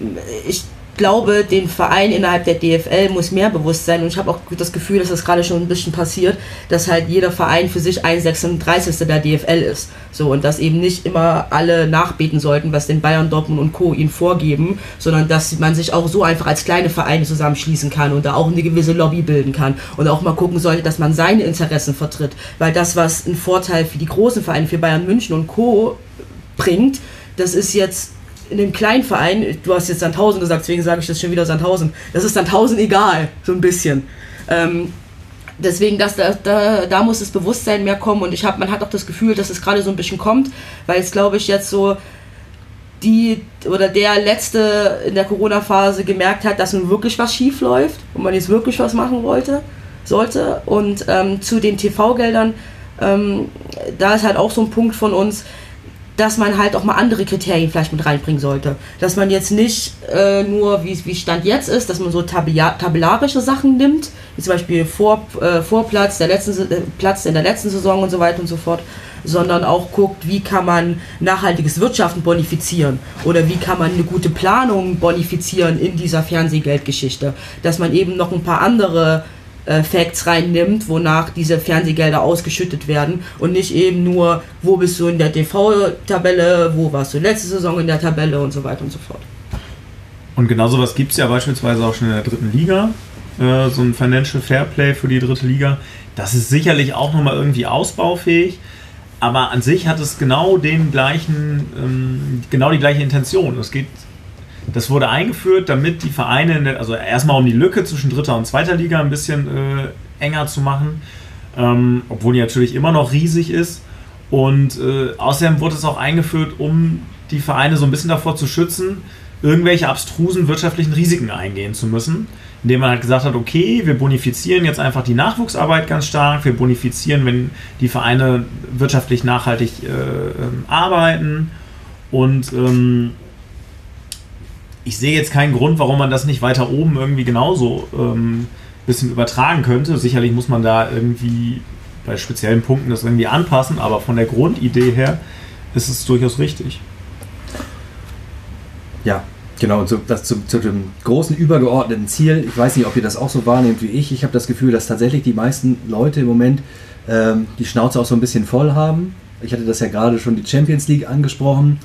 ich glaube, den Verein innerhalb der DFL muss mehr bewusst sein und ich habe auch das Gefühl, dass das gerade schon ein bisschen passiert, dass halt jeder Verein für sich ein 36. der DFL ist. So und dass eben nicht immer alle nachbeten sollten, was den Bayern, Dortmund und Co. ihnen vorgeben, sondern dass man sich auch so einfach als kleine Vereine zusammenschließen kann und da auch eine gewisse Lobby bilden kann und auch mal gucken sollte, dass man seine Interessen vertritt, weil das, was ein Vorteil für die großen Vereine, für Bayern München und Co. bringt, das ist jetzt in dem kleinen Verein, du hast jetzt Sandhausen gesagt, deswegen sage ich das schon wieder Sandhausen, das ist Sandhausen egal, so ein bisschen. Ähm, deswegen, dass da, da, da muss das Bewusstsein mehr kommen und ich hab, man hat auch das Gefühl, dass es gerade so ein bisschen kommt, weil es glaube ich jetzt so die oder der letzte in der Corona-Phase gemerkt hat, dass nun wirklich was schief läuft und man jetzt wirklich was machen wollte, sollte. Und ähm, zu den TV-Geldern, ähm, da ist halt auch so ein Punkt von uns, dass man halt auch mal andere Kriterien vielleicht mit reinbringen sollte. Dass man jetzt nicht äh, nur, wie, wie Stand jetzt ist, dass man so tabellarische Sachen nimmt, wie zum Beispiel Vor, äh, Vorplatz, der letzten, äh, Platz in der letzten Saison und so weiter und so fort, sondern auch guckt, wie kann man nachhaltiges Wirtschaften bonifizieren oder wie kann man eine gute Planung bonifizieren in dieser Fernsehgeldgeschichte. Dass man eben noch ein paar andere äh, Facts reinnimmt, wonach diese Fernsehgelder ausgeschüttet werden und nicht eben nur, wo bist du in der TV-Tabelle, wo warst du letzte Saison in der Tabelle und so weiter und so fort.
Und genau sowas gibt es ja beispielsweise auch schon in der dritten Liga, äh, so ein Financial Fairplay für die dritte Liga. Das ist sicherlich auch nochmal irgendwie ausbaufähig, aber an sich hat es genau den gleichen, ähm, genau die gleiche Intention. Es geht das wurde eingeführt, damit die Vereine, also erstmal um die Lücke zwischen dritter und zweiter Liga ein bisschen äh, enger zu machen, ähm, obwohl die natürlich immer noch riesig ist. Und äh, außerdem wurde es auch eingeführt, um die Vereine so ein bisschen davor zu schützen, irgendwelche abstrusen wirtschaftlichen Risiken eingehen zu müssen. Indem man halt gesagt hat, okay, wir bonifizieren jetzt einfach die Nachwuchsarbeit ganz stark, wir bonifizieren, wenn die Vereine wirtschaftlich nachhaltig äh, ähm, arbeiten und ähm, ich sehe jetzt keinen Grund, warum man das nicht weiter oben irgendwie genauso ähm, bisschen übertragen könnte. Sicherlich muss man da irgendwie bei speziellen Punkten das irgendwie anpassen, aber von der Grundidee her ist es durchaus richtig.
Ja, genau. Und zu, das, zu, zu dem großen übergeordneten Ziel, ich weiß nicht, ob ihr das auch so wahrnehmt wie ich. Ich habe das Gefühl, dass tatsächlich die meisten Leute im Moment ähm, die Schnauze auch so ein bisschen voll haben. Ich hatte das ja gerade schon die Champions League angesprochen.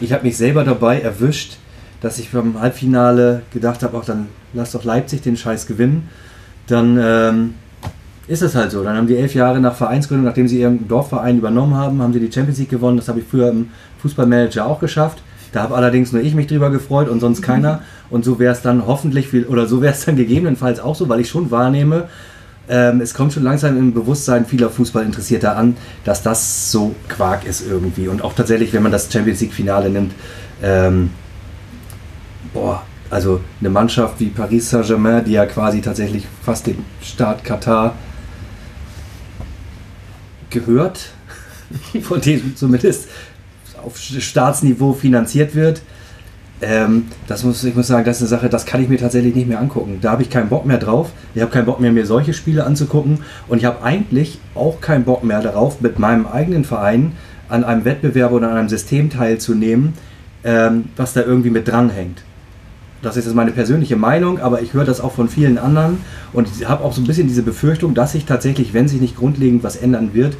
Ich habe mich selber dabei erwischt, dass ich beim Halbfinale gedacht habe, auch dann lass doch Leipzig den Scheiß gewinnen. Dann ähm, ist es halt so. Dann haben die elf Jahre nach Vereinsgründung, nachdem sie ihren Dorfverein übernommen haben, haben sie die Champions League gewonnen. Das habe ich früher im Fußballmanager auch geschafft. Da habe allerdings nur ich mich drüber gefreut und sonst keiner. Und so wäre es dann hoffentlich viel, oder so wäre es dann gegebenenfalls auch so, weil ich schon wahrnehme, ähm, es kommt schon langsam im Bewusstsein vieler Fußballinteressierter an, dass das so Quark ist irgendwie. Und auch tatsächlich, wenn man das Champions League-Finale nimmt, ähm, boah, also eine Mannschaft wie Paris Saint-Germain, die ja quasi tatsächlich fast dem Staat Katar gehört, <laughs> von dem zumindest auf Staatsniveau finanziert wird. Ähm, das muss, ich muss sagen, das ist eine Sache, das kann ich mir tatsächlich nicht mehr angucken. Da habe ich keinen Bock mehr drauf. Ich habe keinen Bock mehr, mir solche Spiele anzugucken. Und ich habe eigentlich auch keinen Bock mehr darauf, mit meinem eigenen Verein an einem Wettbewerb oder an einem System teilzunehmen, ähm, was da irgendwie mit dranhängt. Das ist jetzt meine persönliche Meinung, aber ich höre das auch von vielen anderen und habe auch so ein bisschen diese Befürchtung, dass sich tatsächlich, wenn sich nicht grundlegend was ändern wird,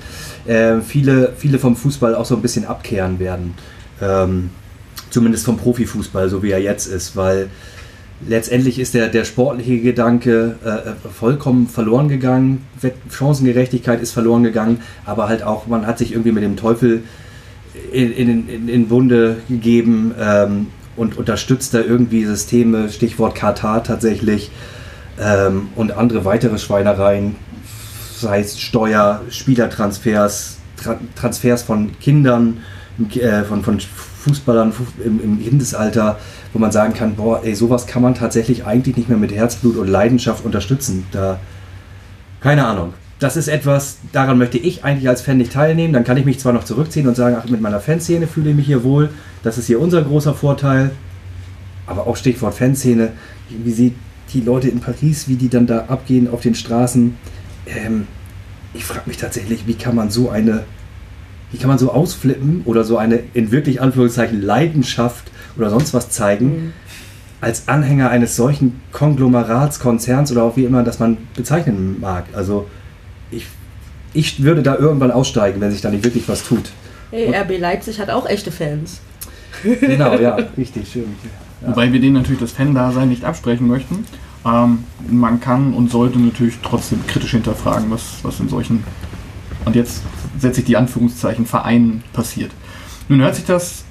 äh, viele, viele vom Fußball auch so ein bisschen abkehren werden. Ähm, zumindest vom Profifußball, so wie er jetzt ist, weil letztendlich ist der, der sportliche Gedanke äh, äh vollkommen verloren gegangen, Chancengerechtigkeit ist verloren gegangen, aber halt auch, man hat sich irgendwie mit dem Teufel in, in, in, in Wunde gegeben. Ähm, und unterstützt da irgendwie Systeme, Stichwort Katar tatsächlich ähm, und andere weitere Schweinereien, sei es Steuer, Spielertransfers, Tra Transfers von Kindern, äh, von, von Fußballern im, im Kindesalter, wo man sagen kann, boah, ey, sowas kann man tatsächlich eigentlich nicht mehr mit Herzblut und Leidenschaft unterstützen. Da, keine Ahnung das ist etwas, daran möchte ich eigentlich als Fan nicht teilnehmen. Dann kann ich mich zwar noch zurückziehen und sagen, ach, mit meiner Fanszene fühle ich mich hier wohl. Das ist hier unser großer Vorteil. Aber auch Stichwort Fanszene, wie sieht die Leute in Paris, wie die dann da abgehen auf den Straßen. Ähm, ich frage mich tatsächlich, wie kann man so eine, wie kann man so ausflippen oder so eine in wirklich Anführungszeichen Leidenschaft oder sonst was zeigen, mhm. als Anhänger eines solchen Konglomerats, Konzerns oder auch wie immer das man bezeichnen mag. Also ich, ich würde da irgendwann aussteigen, wenn sich da nicht wirklich was tut.
Hey, RB Leipzig hat auch echte Fans. <laughs>
Genau, ja, <laughs> richtig, schön.
Ja. Wobei wir denen natürlich das Fan-Dasein nicht absprechen möchten. Ähm, man kann und sollte natürlich trotzdem kritisch hinterfragen, was, was in solchen, und jetzt setze ich die Anführungszeichen, Vereinen passiert. Nun hört sich das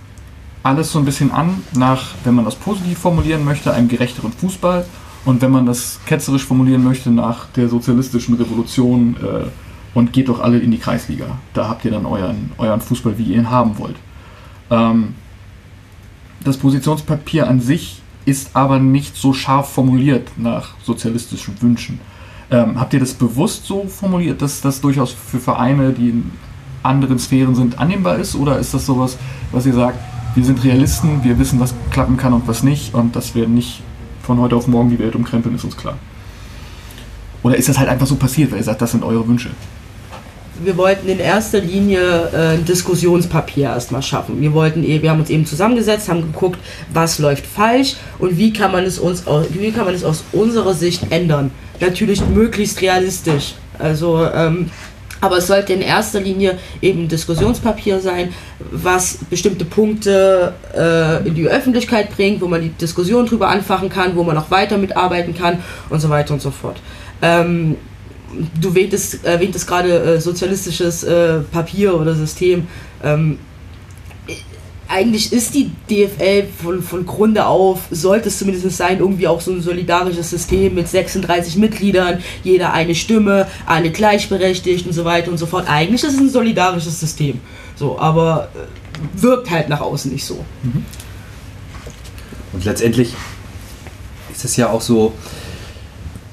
alles so ein bisschen an nach, wenn man das positiv formulieren möchte, einem gerechteren Fußball und wenn man das ketzerisch formulieren möchte, nach der sozialistischen Revolution äh, und geht doch alle in die Kreisliga. Da habt ihr dann euren, euren Fußball, wie ihr ihn haben wollt. Ähm, das Positionspapier an sich ist aber nicht so scharf formuliert nach sozialistischen Wünschen. Ähm, habt ihr das bewusst so formuliert, dass das durchaus für Vereine, die in anderen Sphären sind, annehmbar ist? Oder ist das sowas, was ihr sagt, wir sind Realisten, wir wissen, was klappen kann und was nicht und das wir nicht von heute auf morgen die Welt umkrempeln, ist uns klar. Oder ist das halt einfach so passiert, weil ihr sagt, das sind eure Wünsche?
wir wollten in erster Linie äh, ein Diskussionspapier erstmal schaffen. Wir wollten, eh, wir haben uns eben zusammengesetzt, haben geguckt, was läuft falsch und wie kann man es uns, wie kann man es aus unserer Sicht ändern. Natürlich möglichst realistisch. Also ähm, aber es sollte in erster Linie eben Diskussionspapier sein, was bestimmte Punkte äh, in die Öffentlichkeit bringt, wo man die Diskussion drüber anfachen kann, wo man auch weiter mitarbeiten kann und so weiter und so fort. Ähm, du erwähntest, erwähntest gerade äh, sozialistisches äh, Papier oder System. Ähm, eigentlich ist die DFL von, von Grunde auf, sollte es zumindest sein, irgendwie auch so ein solidarisches System mit 36 Mitgliedern, jeder eine Stimme, alle gleichberechtigt und so weiter und so fort. Eigentlich ist es ein solidarisches System. So, aber äh, wirkt halt nach außen nicht so. Mhm.
Und letztendlich ist es ja auch so,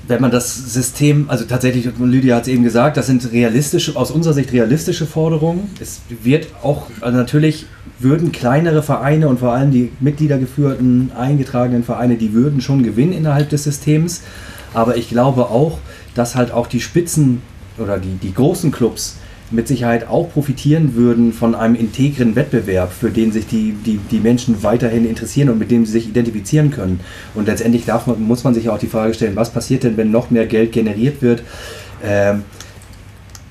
wenn man das System, also tatsächlich, Lydia hat es eben gesagt, das sind realistische, aus unserer Sicht realistische Forderungen. Es wird auch, also natürlich würden kleinere Vereine und vor allem die mitgliedergeführten, eingetragenen Vereine, die würden schon gewinnen innerhalb des Systems. Aber ich glaube auch, dass halt auch die Spitzen oder die, die großen Clubs mit Sicherheit auch profitieren würden von einem integren Wettbewerb, für den sich die, die, die Menschen weiterhin interessieren und mit dem sie sich identifizieren können. Und letztendlich darf man, muss man sich auch die Frage stellen, was passiert denn, wenn noch mehr Geld generiert wird? Ähm,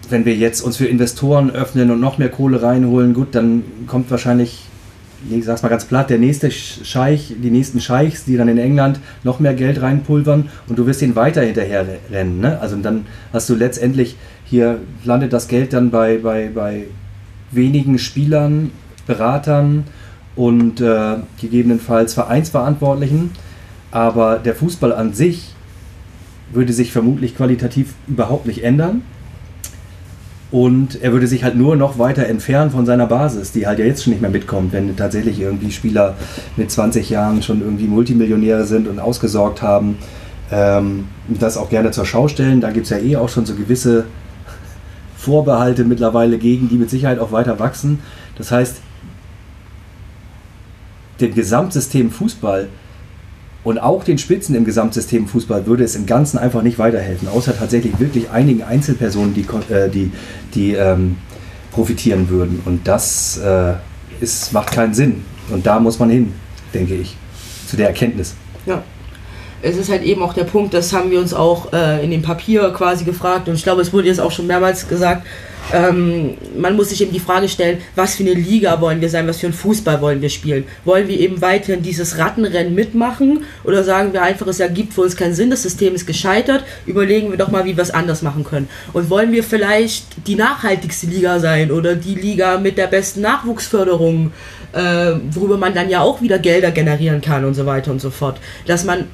wenn wir jetzt uns für Investoren öffnen und noch mehr Kohle reinholen, gut, dann kommt wahrscheinlich, ich sag's mal ganz platt, der nächste Scheich, die nächsten Scheichs, die dann in England noch mehr Geld reinpulvern und du wirst ihnen weiter hinterher rennen. Ne? Also dann hast du letztendlich hier landet das Geld dann bei, bei, bei wenigen Spielern, Beratern und äh, gegebenenfalls Vereinsverantwortlichen. Aber der Fußball an sich würde sich vermutlich qualitativ überhaupt nicht ändern. Und er würde sich halt nur noch weiter entfernen von seiner Basis, die halt ja jetzt schon nicht mehr mitkommt, wenn tatsächlich irgendwie Spieler mit 20 Jahren schon irgendwie Multimillionäre sind und ausgesorgt haben. Ähm, das auch gerne zur Schau stellen. Da gibt es ja eh auch schon so gewisse Vorbehalte mittlerweile gegen, die mit Sicherheit auch weiter wachsen. Das heißt, dem Gesamtsystem Fußball und auch den Spitzen im Gesamtsystem Fußball würde es im Ganzen einfach nicht weiterhelfen, außer tatsächlich wirklich einigen Einzelpersonen, die, äh, die, die ähm, profitieren würden. Und das äh, ist, macht keinen Sinn. Und da muss man hin, denke ich, zu der Erkenntnis.
Ja es ist halt eben auch der Punkt, das haben wir uns auch äh, in dem Papier quasi gefragt und ich glaube, es wurde jetzt auch schon mehrmals gesagt, ähm, man muss sich eben die Frage stellen, was für eine Liga wollen wir sein, was für einen Fußball wollen wir spielen? Wollen wir eben weiterhin dieses Rattenrennen mitmachen oder sagen wir einfach, es ergibt für uns keinen Sinn, das System ist gescheitert, überlegen wir doch mal, wie wir es anders machen können. Und wollen wir vielleicht die nachhaltigste Liga sein oder die Liga mit der besten Nachwuchsförderung, äh, worüber man dann ja auch wieder Gelder generieren kann und so weiter und so fort. Dass man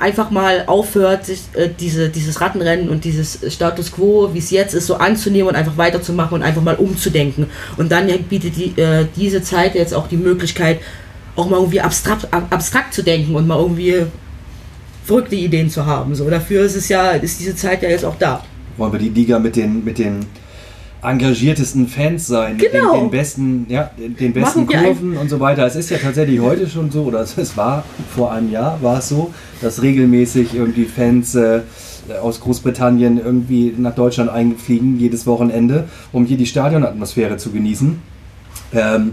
einfach mal aufhört, sich, äh, diese, dieses Rattenrennen und dieses Status quo, wie es jetzt ist, so anzunehmen und einfach weiterzumachen und einfach mal umzudenken. Und dann bietet die, äh, diese Zeit jetzt auch die Möglichkeit, auch mal irgendwie abstrakt, abstrakt zu denken und mal irgendwie verrückte Ideen zu haben. So, dafür ist es ja, ist diese Zeit ja jetzt auch da.
Wollen wir die Liga mit den, mit den engagiertesten Fans sein,
genau.
den, den besten, ja, den besten Kurven und so weiter. Es ist ja tatsächlich heute schon so, oder es war vor einem Jahr, war es so, dass regelmäßig irgendwie Fans äh, aus Großbritannien irgendwie nach Deutschland einfliegen, jedes Wochenende, um hier die Stadionatmosphäre zu genießen. Ähm,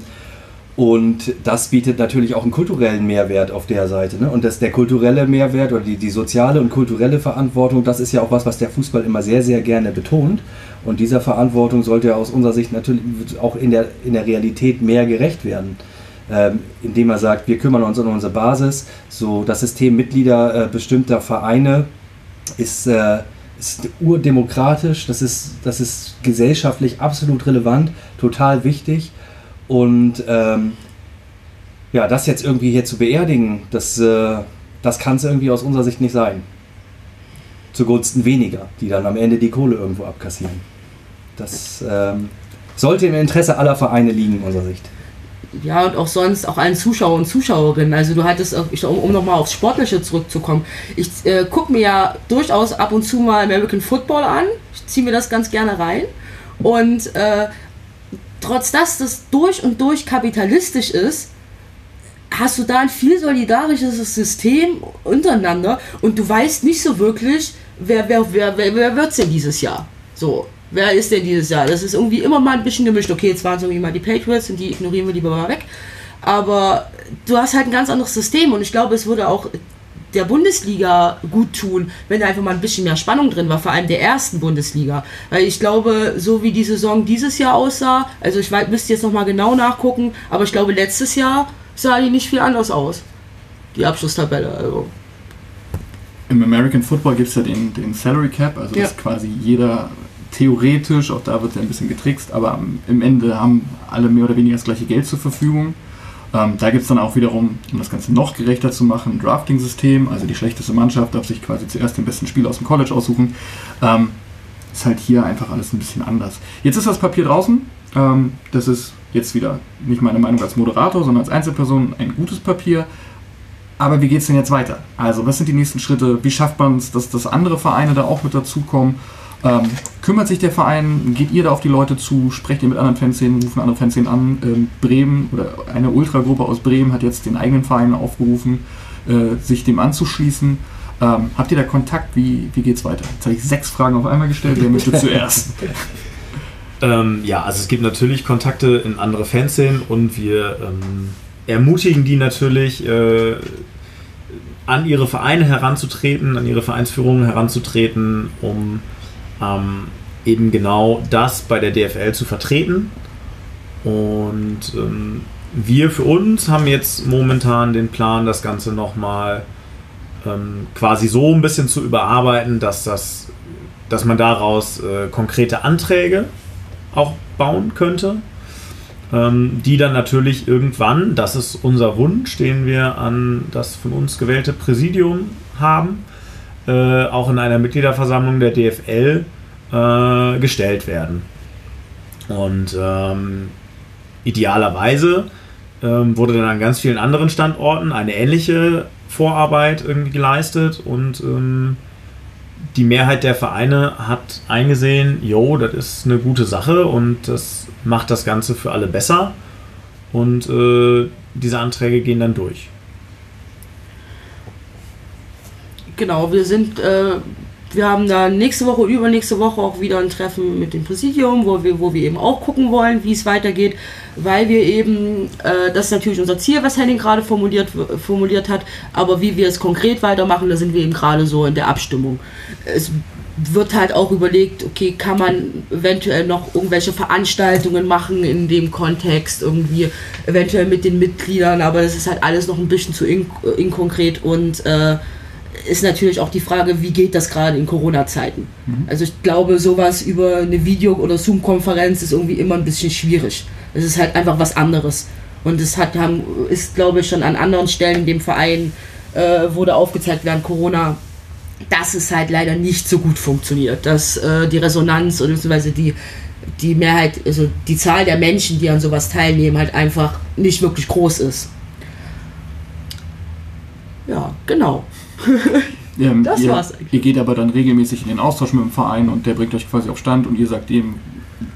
und das bietet natürlich auch einen kulturellen Mehrwert auf der Seite. Ne? Und das, der kulturelle Mehrwert oder die, die soziale und kulturelle Verantwortung, das ist ja auch was, was der Fußball immer sehr, sehr gerne betont. Und dieser Verantwortung sollte aus unserer Sicht natürlich auch in der, in der Realität mehr gerecht werden. Ähm, indem er sagt, wir kümmern uns um unsere Basis. So das System Mitglieder äh, bestimmter Vereine ist, äh, ist urdemokratisch, das ist, das ist gesellschaftlich absolut relevant, total wichtig. Und ähm, ja, das jetzt irgendwie hier zu beerdigen, das, äh, das kann es irgendwie aus unserer Sicht nicht sein. Zugunsten weniger, die dann am Ende die Kohle irgendwo abkassieren. Das ähm, sollte im Interesse aller Vereine liegen, unserer Sicht.
Ja, und auch sonst auch allen Zuschauer und Zuschauerinnen. Also du hattest, um, um nochmal aufs Sportliche zurückzukommen, ich äh, gucke mir ja durchaus ab und zu mal American Football an. Ich ziehe mir das ganz gerne rein. Und äh, trotz dass das durch und durch kapitalistisch ist, hast du da ein viel solidarisches System untereinander und du weißt nicht so wirklich, wer, wer, wer, wer, wer wird es denn dieses Jahr? So, wer ist denn dieses Jahr? Das ist irgendwie immer mal ein bisschen gemischt. Okay, jetzt waren es irgendwie mal die Patriots und die ignorieren wir lieber mal weg. Aber du hast halt ein ganz anderes System und ich glaube, es würde auch der Bundesliga gut tun, wenn da einfach mal ein bisschen mehr Spannung drin war, vor allem der ersten Bundesliga. Weil ich glaube, so wie die Saison dieses Jahr aussah, also ich müsste jetzt nochmal genau nachgucken, aber ich glaube, letztes Jahr sah die nicht viel anders aus. Die Abschlusstabelle. Also.
Im American Football gibt es ja den, den Salary Cap, also ja. dass quasi jeder theoretisch, auch da wird ja ein bisschen getrickst, aber im Ende haben alle mehr oder weniger das gleiche Geld zur Verfügung. Ähm, da gibt es dann auch wiederum, um das Ganze noch gerechter zu machen, ein Drafting-System. Also die schlechteste Mannschaft darf sich quasi zuerst den besten Spieler aus dem College aussuchen. Ähm, ist halt hier einfach alles ein bisschen anders. Jetzt ist das Papier draußen. Ähm, das ist jetzt wieder nicht meine Meinung als Moderator, sondern als Einzelperson ein gutes Papier. aber wie geht es denn jetzt weiter? Also, was sind die nächsten Schritte? Wie schafft man es, dass, dass andere Vereine da auch mit dazukommen? Ähm, kümmert sich der Verein? Geht ihr da auf die Leute zu? Sprecht ihr mit anderen Fanszenen? Rufen andere Fanszenen an? Ähm, Bremen oder eine Ultragruppe aus Bremen hat jetzt den eigenen Verein aufgerufen, äh, sich dem anzuschließen. Ähm, habt ihr da Kontakt? Wie, wie geht es weiter? Jetzt habe ich sechs Fragen auf einmal gestellt. Wer möchte zuerst? <laughs>
Ähm, ja, also es gibt natürlich Kontakte in andere Fanszenen und wir ähm, ermutigen die natürlich, äh, an ihre Vereine heranzutreten, an ihre Vereinsführungen heranzutreten, um ähm, eben genau das bei der DFL zu vertreten. Und ähm, wir für uns haben jetzt momentan den Plan, das Ganze nochmal ähm, quasi so ein bisschen zu überarbeiten, dass, das, dass man daraus äh, konkrete Anträge auch bauen könnte, ähm, die dann natürlich irgendwann, das ist unser Wunsch, den wir an das von uns gewählte Präsidium haben, äh, auch in einer Mitgliederversammlung der DFL äh, gestellt werden. Und ähm, idealerweise ähm, wurde dann an ganz vielen anderen Standorten eine ähnliche Vorarbeit irgendwie geleistet und ähm, die Mehrheit der Vereine hat eingesehen, jo, das ist eine gute Sache und das macht das Ganze für alle besser. Und äh, diese Anträge gehen dann durch.
Genau, wir sind, äh, wir haben da nächste Woche, übernächste Woche auch wieder ein Treffen mit dem Präsidium, wo wir, wo wir eben auch gucken wollen, wie es weitergeht, weil wir eben, äh, das ist natürlich unser Ziel, was Henning gerade formuliert, formuliert hat, aber wie wir es konkret weitermachen, da sind wir eben gerade so in der Abstimmung. Es wird halt auch überlegt, okay, kann man eventuell noch irgendwelche Veranstaltungen machen in dem Kontext, irgendwie eventuell mit den Mitgliedern, aber das ist halt alles noch ein bisschen zu in, inkonkret und äh, ist natürlich auch die Frage, wie geht das gerade in Corona-Zeiten? Mhm. Also ich glaube, sowas über eine Video- oder Zoom-Konferenz ist irgendwie immer ein bisschen schwierig. Es ist halt einfach was anderes. Und es hat, haben, ist, glaube ich, schon an anderen Stellen in dem Verein äh, wurde aufgezeigt während Corona, dass es halt leider nicht so gut funktioniert, dass äh, die Resonanz oder beziehungsweise die, die Mehrheit, also die Zahl der Menschen, die an sowas teilnehmen, halt einfach nicht wirklich groß ist. Ja, genau. <laughs>
ähm, das ihr, war's eigentlich. Ihr geht aber dann regelmäßig in den Austausch mit dem Verein und der bringt euch quasi auf Stand und ihr sagt dem,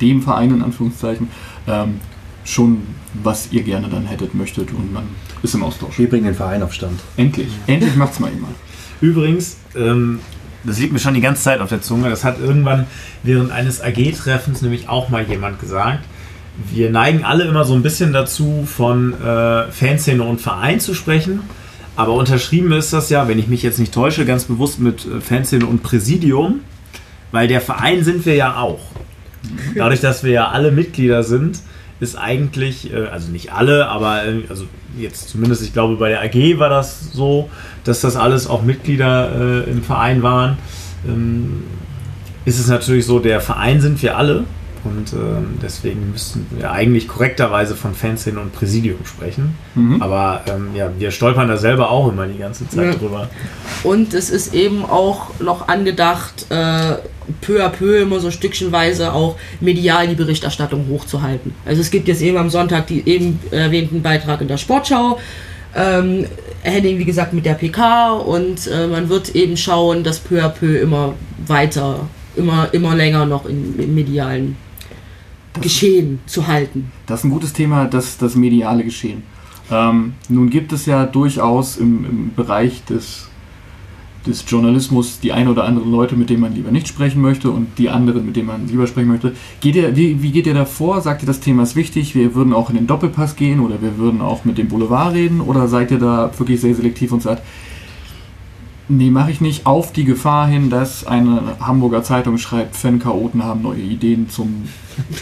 dem Verein in Anführungszeichen ähm, schon, was ihr gerne dann hättet, möchtet und man ist im Austausch.
Wir bringen den Verein auf Stand.
Endlich. Endlich macht's mal jemand.
Übrigens, ähm, das liegt mir schon die ganze Zeit auf der Zunge, das hat irgendwann während eines AG-Treffens nämlich auch mal jemand gesagt. Wir neigen alle immer so ein bisschen dazu, von äh, Fanszene und Verein zu sprechen. Aber unterschrieben ist das ja, wenn ich mich jetzt nicht täusche, ganz bewusst mit äh, Fanszene und Präsidium, weil der Verein sind wir ja auch. Dadurch, dass wir ja alle Mitglieder sind, ist eigentlich, äh, also nicht alle, aber äh, also jetzt zumindest, ich glaube, bei der AG war das so, dass das alles auch Mitglieder im Verein waren. Ähm, ist es natürlich so, der Verein sind wir alle und ähm, deswegen müssten wir eigentlich korrekterweise von Fanszene und Präsidium sprechen. Mhm. Aber ähm, ja, wir stolpern da selber auch immer die ganze Zeit ja. drüber.
Und es ist eben auch noch angedacht, äh, peu à peu immer so stückchenweise auch medial die Berichterstattung hochzuhalten. Also es gibt jetzt eben am Sonntag die eben erwähnten Beitrag in der Sportschau. Ähm, Henning, wie gesagt, mit der PK und äh, man wird eben schauen, dass peu à peu immer weiter, immer, immer länger noch in, im medialen Geschehen zu halten.
Das ist ein gutes Thema, das, das mediale Geschehen. Ähm, nun gibt es ja durchaus im, im Bereich des, des Journalismus die ein oder anderen Leute, mit denen man lieber nicht sprechen möchte und die anderen, mit denen man lieber sprechen möchte. Geht ihr, wie, wie geht ihr da vor? Sagt ihr, das Thema ist wichtig, wir würden auch in den Doppelpass gehen oder wir würden auch mit dem Boulevard reden oder seid ihr da wirklich sehr selektiv und sagt, Nee, mache ich nicht. Auf die Gefahr hin, dass eine Hamburger Zeitung schreibt, Fan-Chaoten haben neue Ideen zum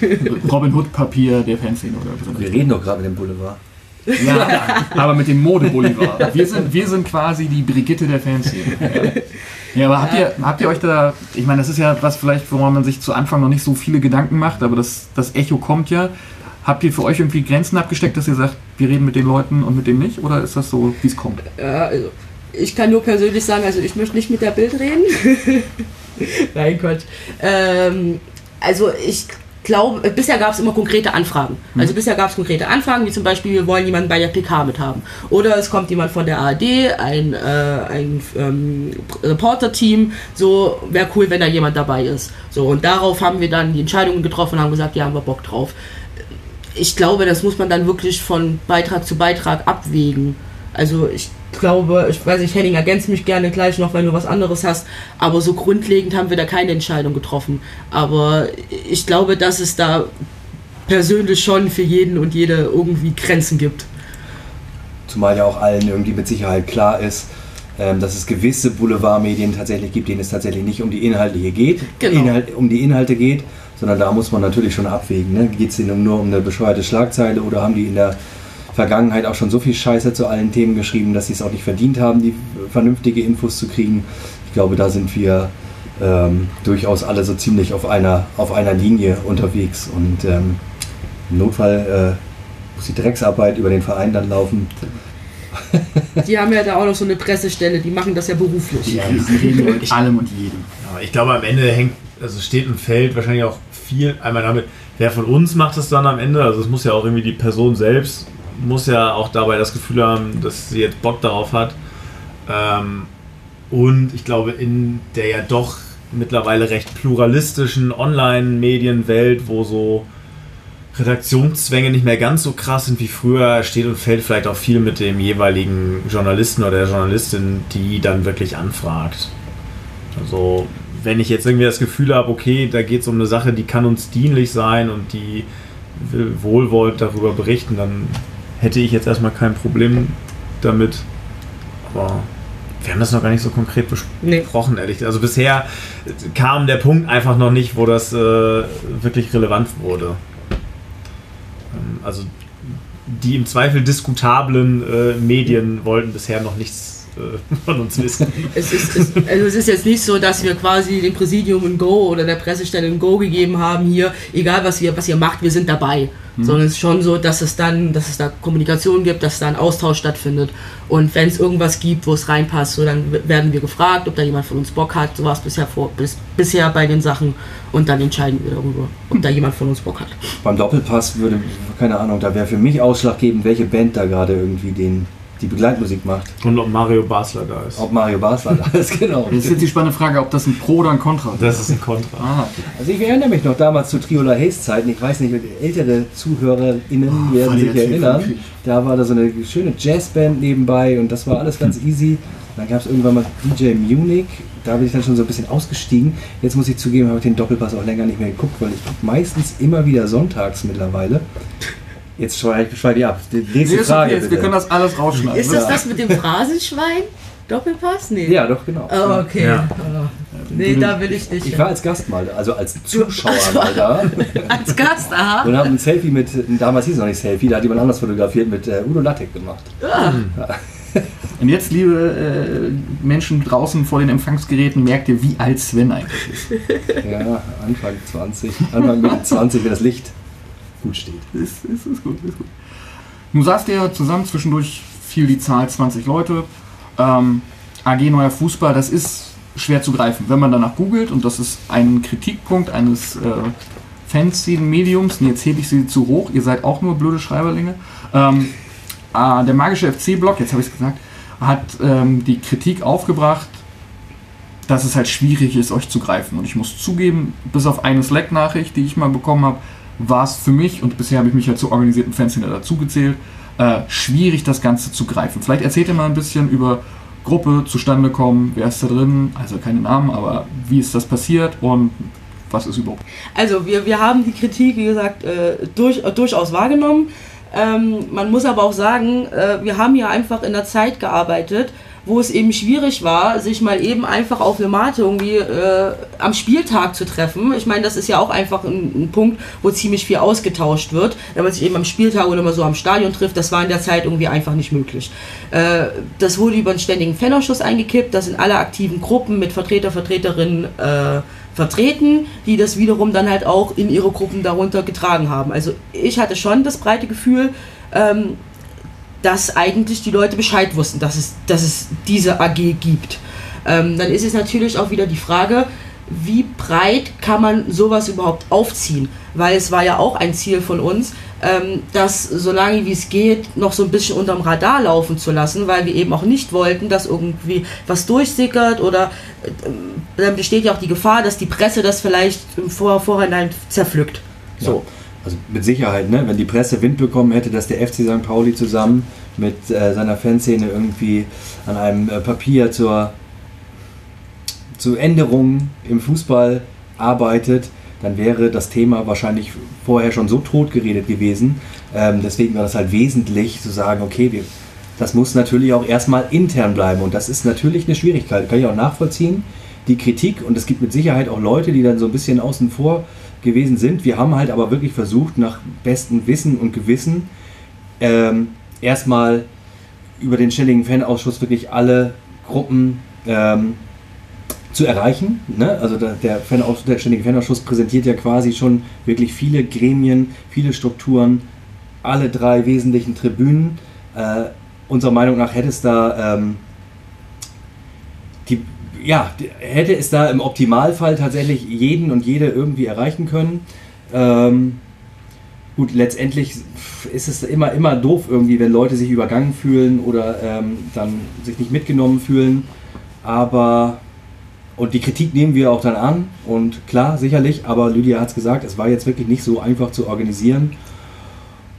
<laughs> Robin Hood-Papier der Fanszene oder
so. Wir reden doch gerade mit dem Boulevard.
Ja, aber mit dem Mode-Boulevard. Wir sind, wir sind quasi die Brigitte der Fanszene. Ja. ja, aber habt ihr, habt ihr euch da, ich meine, das ist ja was vielleicht, woran man sich zu Anfang noch nicht so viele Gedanken macht, aber das, das Echo kommt ja. Habt ihr für euch irgendwie Grenzen abgesteckt, dass ihr sagt, wir reden mit den Leuten und mit denen nicht? Oder ist das so, wie es kommt?
Ja, also ich kann nur persönlich sagen, also ich möchte nicht mit der Bild reden. <laughs> Nein, Gott. Ähm, also ich glaube, bisher gab es immer konkrete Anfragen. Also bisher gab es konkrete Anfragen, wie zum Beispiel, wir wollen jemanden bei der PK mit haben. Oder es kommt jemand von der ARD, ein, äh, ein ähm, Reporter-Team. So, wäre cool, wenn da jemand dabei ist. So, und darauf haben wir dann die Entscheidungen getroffen und haben gesagt, ja, haben wir Bock drauf. Ich glaube, das muss man dann wirklich von Beitrag zu Beitrag abwägen. Also ich glaube, ich weiß nicht, Henning, ergänzt mich gerne gleich noch, wenn du was anderes hast. Aber so grundlegend haben wir da keine Entscheidung getroffen. Aber ich glaube, dass es da persönlich schon für jeden und jede irgendwie Grenzen gibt.
Zumal ja auch allen irgendwie mit Sicherheit klar ist, ähm, dass es gewisse Boulevardmedien tatsächlich gibt, denen es tatsächlich nicht um die Inhaltliche geht,
Genau.
Inhalt, um die Inhalte geht, sondern da muss man natürlich schon abwägen. Ne? Geht es ihnen nur um eine bescheuerte Schlagzeile oder haben die in der Vergangenheit auch schon so viel Scheiße zu allen Themen geschrieben, dass sie es auch nicht verdient haben, die vernünftige Infos zu kriegen. Ich glaube, da sind wir ähm, durchaus alle so ziemlich auf einer, auf einer Linie unterwegs und ähm, im Notfall äh, muss die Drecksarbeit über den Verein dann laufen.
Die haben ja da auch noch so eine Pressestelle, die machen das ja beruflich.
Die reden mit <laughs> allem und jedem.
Aber ich glaube, am Ende hängt, also steht und fällt wahrscheinlich auch viel einmal damit, wer von uns macht es dann am Ende. Also es muss ja auch irgendwie die Person selbst, muss ja auch dabei das Gefühl haben, dass sie jetzt Bock darauf hat. Ähm, und ich glaube, in der ja doch mittlerweile recht pluralistischen Online-Medienwelt, wo so Redaktionszwänge nicht mehr ganz so krass sind wie früher, steht und fällt vielleicht auch viel mit dem jeweiligen Journalisten oder der Journalistin, die dann wirklich anfragt. Also, wenn ich jetzt irgendwie das Gefühl habe, okay, da geht es um eine Sache, die kann uns dienlich sein und die will wohlwollend darüber berichten, dann hätte ich jetzt erstmal kein Problem damit. Aber wir haben das noch gar nicht so konkret
Nee.
besprochen, ehrlich. Also bisher kam der Punkt einfach noch nicht, wo das äh, wirklich relevant wurde. Ähm, Also die im Zweifel diskutablen äh, Medien wollten bisher noch nichts <laughs> von uns wissen.
Es ist, es, also es ist jetzt nicht so, dass wir quasi dem Präsidium ein Go oder der Pressestelle ein Go gegeben haben, hier, egal was ihr, was ihr macht, wir sind dabei. Sondern es ist schon so, dass es dann, dass es da Kommunikation gibt, dass da ein Austausch stattfindet. Und wenn es irgendwas gibt, wo es reinpasst, so dann werden wir gefragt, ob da jemand von uns Bock hat. So war es bisher vor, bis, bisher bei den Sachen. Und dann entscheiden wir darüber, ob da jemand von uns Bock hat.
Beim Doppelpass würde, keine Ahnung, da wäre für mich ausschlaggebend, welche Band da gerade irgendwie den, die Begleitmusik macht.
Und ob Mario Basler da ist.
Ob Mario Basler da ist, <laughs> genau.
Das ist jetzt die spannende Frage, ob das ein Pro oder ein Contra ist.
Das ist ein Kontra.
Ah,
Also ich erinnere mich noch damals zu Triola Hayes Zeiten, ich weiß nicht, ältere ZuhörerInnen werden
voll die
sich erinnern. Da war da so eine schöne Jazzband nebenbei und das war alles ganz easy. Dann gab es irgendwann mal DJ Munich, da bin ich dann schon so ein bisschen ausgestiegen. Jetzt muss ich zugeben, habe ich den Doppelpass auch länger nicht mehr geguckt, weil ich gucke meistens immer wieder sonntags mittlerweile. Jetzt schweife ich, schweif ich ab. Die
Nee,
nächste
ist
Frage.
okay, jetzt, wir können das alles rausschneiden.
Ist das das mit dem Phrasenschwein? Doppelpass? Nee.
Ja, doch, genau.
Oh, okay.
Ja.
Oh. Nee, da will ich nicht.
Ich war als Gast mal, also als Zuschauer <laughs>
Also-
mal da <laughs>
als Gast, aha.
und habe ein Selfie mit, damals hieß es noch nicht Selfie, da hat jemand anders fotografiert, mit äh, Udo Lattek gemacht.
Und jetzt, liebe äh, Menschen draußen vor den Empfangsgeräten, merkt ihr, wie alt Sven eigentlich ist.
Ja, Anfang 20, Anfang Mitte 20, wenn das Licht gut steht.
Ist, ist, ist gut, ist gut. Nun saßt ihr zusammen, zwischendurch fiel die Zahl 20 Leute. Ähm, AG Neuer Fußball, das ist schwer zu greifen. Wenn man danach googelt, und das ist ein Kritikpunkt eines äh, Fanszenen-Mediums, und jetzt hebe ich sie zu hoch, ihr seid auch nur blöde Schreiberlinge. Ähm, äh, der magische FC-Blog, jetzt habe ich es gesagt, hat ähm, die Kritik aufgebracht, dass es halt schwierig ist, euch zu greifen. Und ich muss zugeben, bis auf eine Slack-Nachricht, die ich mal bekommen habe, war es für mich, und bisher habe ich mich ja zur organisierten Fanszene dazugezählt, äh, schwierig, das Ganze zu greifen. Vielleicht erzählt ihr mal ein bisschen über Gruppe, zustande kommen, wer ist da drin, also keine Namen, aber wie ist das passiert und was ist überhaupt.
Also wir, wir haben die Kritik, wie gesagt, äh, durch, äh, durchaus wahrgenommen. Ähm, man muss aber auch sagen, äh, wir haben ja einfach in der Zeit gearbeitet, wo es eben schwierig war, sich mal eben einfach auf eine Mate irgendwie äh, am Spieltag zu treffen. Ich meine, das ist ja auch einfach ein, ein Punkt, wo ziemlich viel ausgetauscht wird. Wenn man sich eben am Spieltag oder mal so am Stadion trifft, das war in der Zeit irgendwie einfach nicht möglich. Äh, das wurde über einen ständigen Fanausschuss eingekippt. Da sind alle aktiven Gruppen mit Vertreter, Vertreterinnen äh, vertreten, die das wiederum dann halt auch in ihre Gruppen darunter getragen haben. Also ich hatte schon das breite Gefühl, ähm, dass eigentlich die Leute Bescheid wussten, dass es, dass es diese AG gibt. Ähm, dann ist es natürlich auch wieder die Frage, wie breit kann man sowas überhaupt aufziehen? weil es war ja auch ein Ziel von uns, ähm, das so lange wie es geht noch so ein bisschen unterm Radar laufen zu lassen, weil wir eben auch nicht wollten, dass irgendwie was durchsickert oder äh, dann besteht ja auch die Gefahr, dass die Presse das vielleicht im Vor Vorhinein zerpflückt. So.
Ja. Also mit Sicherheit, ne? wenn die Presse Wind bekommen hätte, dass der FC St. Pauli zusammen mit äh, seiner Fanszene irgendwie an einem äh, Papier zur, zur Änderung im Fußball arbeitet, dann wäre das Thema wahrscheinlich vorher schon so tot geredet gewesen. Ähm, deswegen war das halt wesentlich zu sagen, okay, wir, das muss natürlich auch erstmal intern bleiben und das ist natürlich eine Schwierigkeit, kann ich auch nachvollziehen. Die Kritik und es gibt mit Sicherheit auch Leute, die dann so ein bisschen außen vor gewesen sind. Wir haben halt aber wirklich versucht, nach bestem Wissen und Gewissen ähm, erstmal über den ständigen Fanausschuss wirklich alle Gruppen ähm, zu erreichen. Ne? Also der, der, Fanausschuss, der ständige Fanausschuss präsentiert ja quasi schon wirklich viele Gremien, viele Strukturen, alle drei wesentlichen Tribünen. Äh, unserer Meinung nach hätte es da ähm, die, ja, hätte es da im Optimalfall tatsächlich jeden und jede irgendwie erreichen können. Ähm, gut, letztendlich ist es immer, immer doof irgendwie, wenn Leute sich übergangen fühlen oder ähm, dann sich nicht mitgenommen fühlen. Aber, und die Kritik nehmen wir auch dann an und klar, sicherlich, aber Lydia hat es gesagt, es war jetzt wirklich nicht so einfach zu organisieren.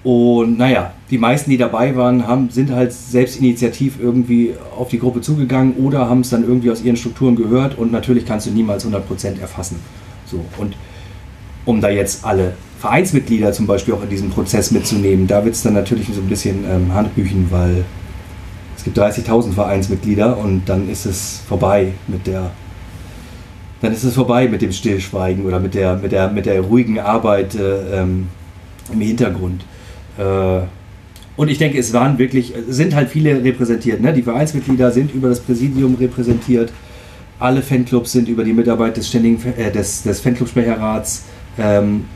Und naja, die meisten, die dabei waren, haben, sind halt selbst initiativ irgendwie auf die Gruppe zugegangen oder haben es dann irgendwie aus ihren Strukturen gehört und natürlich kannst du niemals 100% erfassen. So, und um da jetzt alle Vereinsmitglieder zum Beispiel auch in diesem Prozess mitzunehmen, da wird es dann natürlich so ein bisschen ähm, Handbüchen, weil es gibt 30.000 Vereinsmitglieder und dann ist es vorbei mit der dann ist es vorbei mit dem Stillschweigen oder mit der, mit der, mit der ruhigen Arbeit äh, ähm, im Hintergrund. Äh, und ich denke, es waren wirklich, sind halt viele repräsentiert. Ne? Die Vereinsmitglieder sind über das Präsidium repräsentiert. Alle Fanclubs sind über die Mitarbeit des, ständigen, äh, des, des Fanclub-Sprecherrats ähm,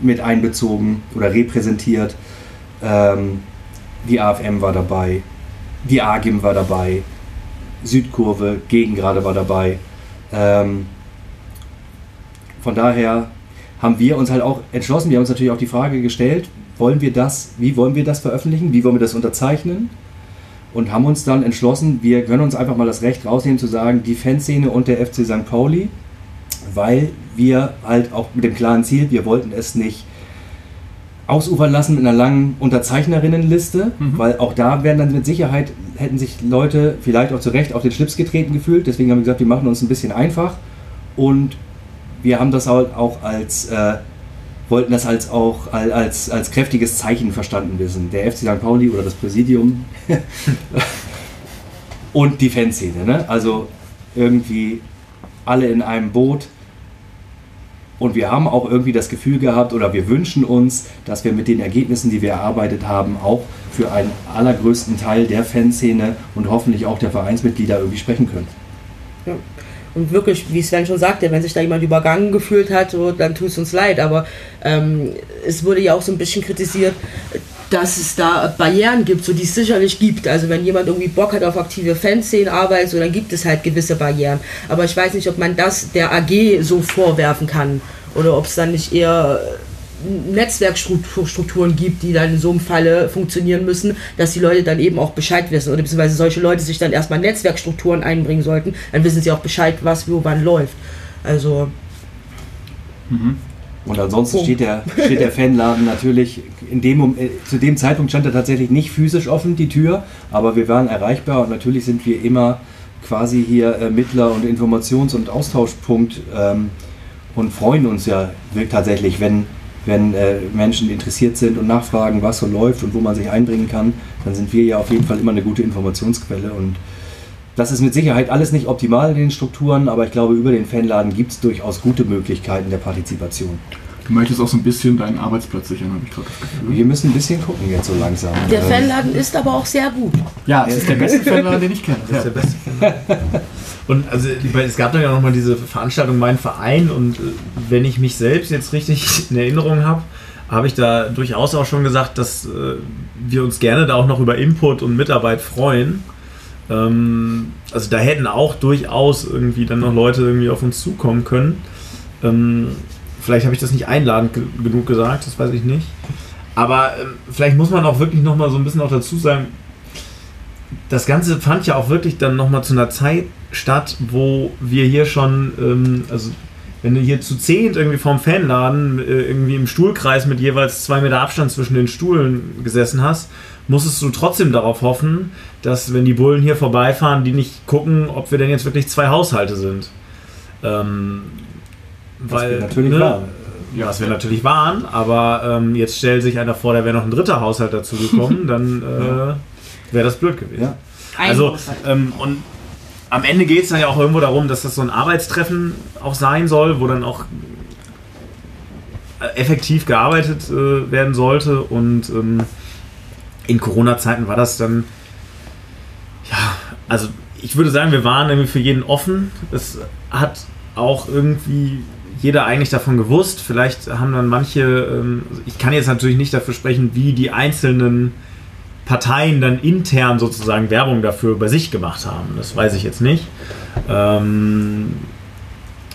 mit einbezogen oder repräsentiert. Ähm, die AFM war dabei, die AGIM war dabei, Südkurve, Gegengrade war dabei. Ähm, von daher haben wir uns halt auch entschlossen, wir haben uns natürlich auch die Frage gestellt, wollen wir das, wie wollen wir das veröffentlichen, wie wollen wir das unterzeichnen? Und haben uns dann entschlossen, wir können uns einfach mal das Recht rausnehmen zu sagen, die Fanszene und der FC St. Pauli, weil wir halt auch mit dem klaren Ziel, wir wollten es nicht ausufern lassen mit einer langen Unterzeichnerinnenliste, mhm. weil auch da werden dann mit Sicherheit, hätten sich Leute vielleicht auch zu Recht auf den Schlips getreten gefühlt. Deswegen haben wir gesagt, wir machen uns ein bisschen einfach und wir haben das halt auch als äh, wollten das als auch als, als kräftiges Zeichen verstanden wissen. Der FC St. Pauli oder das Präsidium <laughs> und die Fanszene. Ne? Also irgendwie alle in einem Boot. Und wir haben auch irgendwie das Gefühl gehabt oder wir wünschen uns, dass wir mit den Ergebnissen, die wir erarbeitet haben, auch für einen allergrößten Teil der Fanszene und hoffentlich auch der Vereinsmitglieder irgendwie sprechen können.
Ja. Und wirklich, wie Sven schon sagte, wenn sich da jemand übergangen gefühlt hat, so, dann tut es uns leid. Aber ähm, es wurde ja auch so ein bisschen kritisiert, dass es da Barrieren gibt, so die es sicherlich gibt. Also wenn jemand irgendwie Bock hat auf aktive Fanszenenarbeit, so dann gibt es halt gewisse Barrieren. Aber ich weiß nicht, ob man das der AG so vorwerfen kann oder ob es dann nicht eher Netzwerkstrukturen gibt, die dann in so einem Falle funktionieren müssen, dass die Leute dann eben auch Bescheid wissen oder beziehungsweise solche Leute sich dann erstmal Netzwerkstrukturen einbringen sollten, dann wissen sie auch Bescheid, was wo wann läuft. Also.
Mhm. Und ansonsten steht der, steht der Fanladen natürlich, in dem, äh, zu dem Zeitpunkt stand er tatsächlich nicht physisch offen, die Tür, aber wir waren erreichbar und natürlich sind wir immer quasi hier äh, Mittler und Informations- und Austauschpunkt ähm, und freuen uns ja tatsächlich, wenn wenn äh, Menschen interessiert sind und nachfragen, was so läuft und wo man sich einbringen kann, dann sind wir ja auf jeden Fall immer eine gute Informationsquelle. Und das ist mit Sicherheit alles nicht optimal in den Strukturen, aber ich glaube, über den Fanladen gibt es durchaus gute Möglichkeiten der Partizipation.
Du möchtest auch so ein bisschen deinen Arbeitsplatz sichern, habe ich gerade das
Gefühl. Wir müssen ein bisschen gucken jetzt so langsam.
Der Fanladen ist aber auch sehr gut.
Ja, es ist der beste Fanladen, den ich kenne.
Das ist der beste Fanladen. <laughs> Und also es gab dann ja nochmal diese Veranstaltung Mein Verein und äh, wenn ich mich selbst jetzt richtig <laughs> in Erinnerung habe, habe ich da durchaus auch schon gesagt, dass äh, wir uns gerne da auch noch über Input und Mitarbeit freuen. Ähm, also da hätten auch durchaus irgendwie dann noch Leute irgendwie auf uns zukommen können. Ähm, vielleicht habe ich das nicht einladend ge genug gesagt, das weiß ich nicht. Aber ähm, vielleicht muss man auch wirklich nochmal so ein bisschen auch dazu sagen, das Ganze fand ja auch wirklich dann nochmal zu einer Zeit statt, wo wir hier schon, ähm, also wenn du hier zu zehnt irgendwie vorm Fanladen äh, irgendwie im Stuhlkreis mit jeweils zwei Meter Abstand zwischen den Stuhlen gesessen hast, musstest du trotzdem darauf hoffen, dass wenn die Bullen hier vorbeifahren, die nicht gucken, ob wir denn jetzt wirklich zwei Haushalte sind. Ähm,
Was
weil,
wir natürlich
ne,
waren.
Ja, was wir natürlich waren, aber ähm, jetzt stellt sich einer vor, da wäre noch ein dritter Haushalt dazu gekommen, <laughs> dann äh, wäre das blöd gewesen.
Ja.
Ein
Also,
Haushalt.
ähm, und am Ende geht es dann ja auch irgendwo darum, dass das so ein Arbeitstreffen auch sein soll, wo dann auch äh, effektiv gearbeitet äh, werden sollte. Und ähm, in Corona-Zeiten war das dann, ja, also ich würde sagen, wir waren irgendwie für jeden offen. Es hat auch irgendwie jeder eigentlich davon gewusst. Vielleicht haben dann manche, ähm, ich kann jetzt natürlich nicht dafür sprechen, wie die einzelnen Parteien dann intern sozusagen Werbung dafür bei sich gemacht haben. Das weiß ich jetzt nicht. Ähm,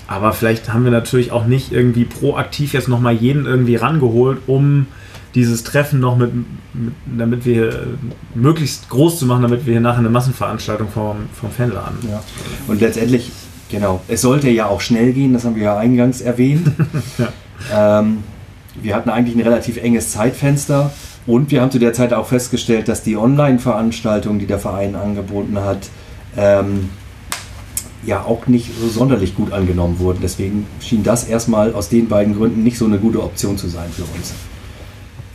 aber vielleicht haben wir natürlich auch nicht irgendwie proaktiv jetzt nochmal jeden irgendwie rangeholt, um dieses Treffen noch mit, mit damit wir äh, möglichst groß zu machen, damit wir hier nachher eine Massenveranstaltung vom, vom Fanladen.
Ja. Und letztendlich, genau, es sollte ja auch schnell gehen, das haben wir ja eingangs erwähnt. <laughs> ähm, wir hatten eigentlich ein relativ enges Zeitfenster und wir haben zu der Zeit auch festgestellt, dass die Online-Veranstaltung, die der Verein angeboten hat, ähm, ja auch nicht so sonderlich gut angenommen wurden. Deswegen schien das erstmal aus den beiden Gründen nicht so eine gute Option zu sein für uns.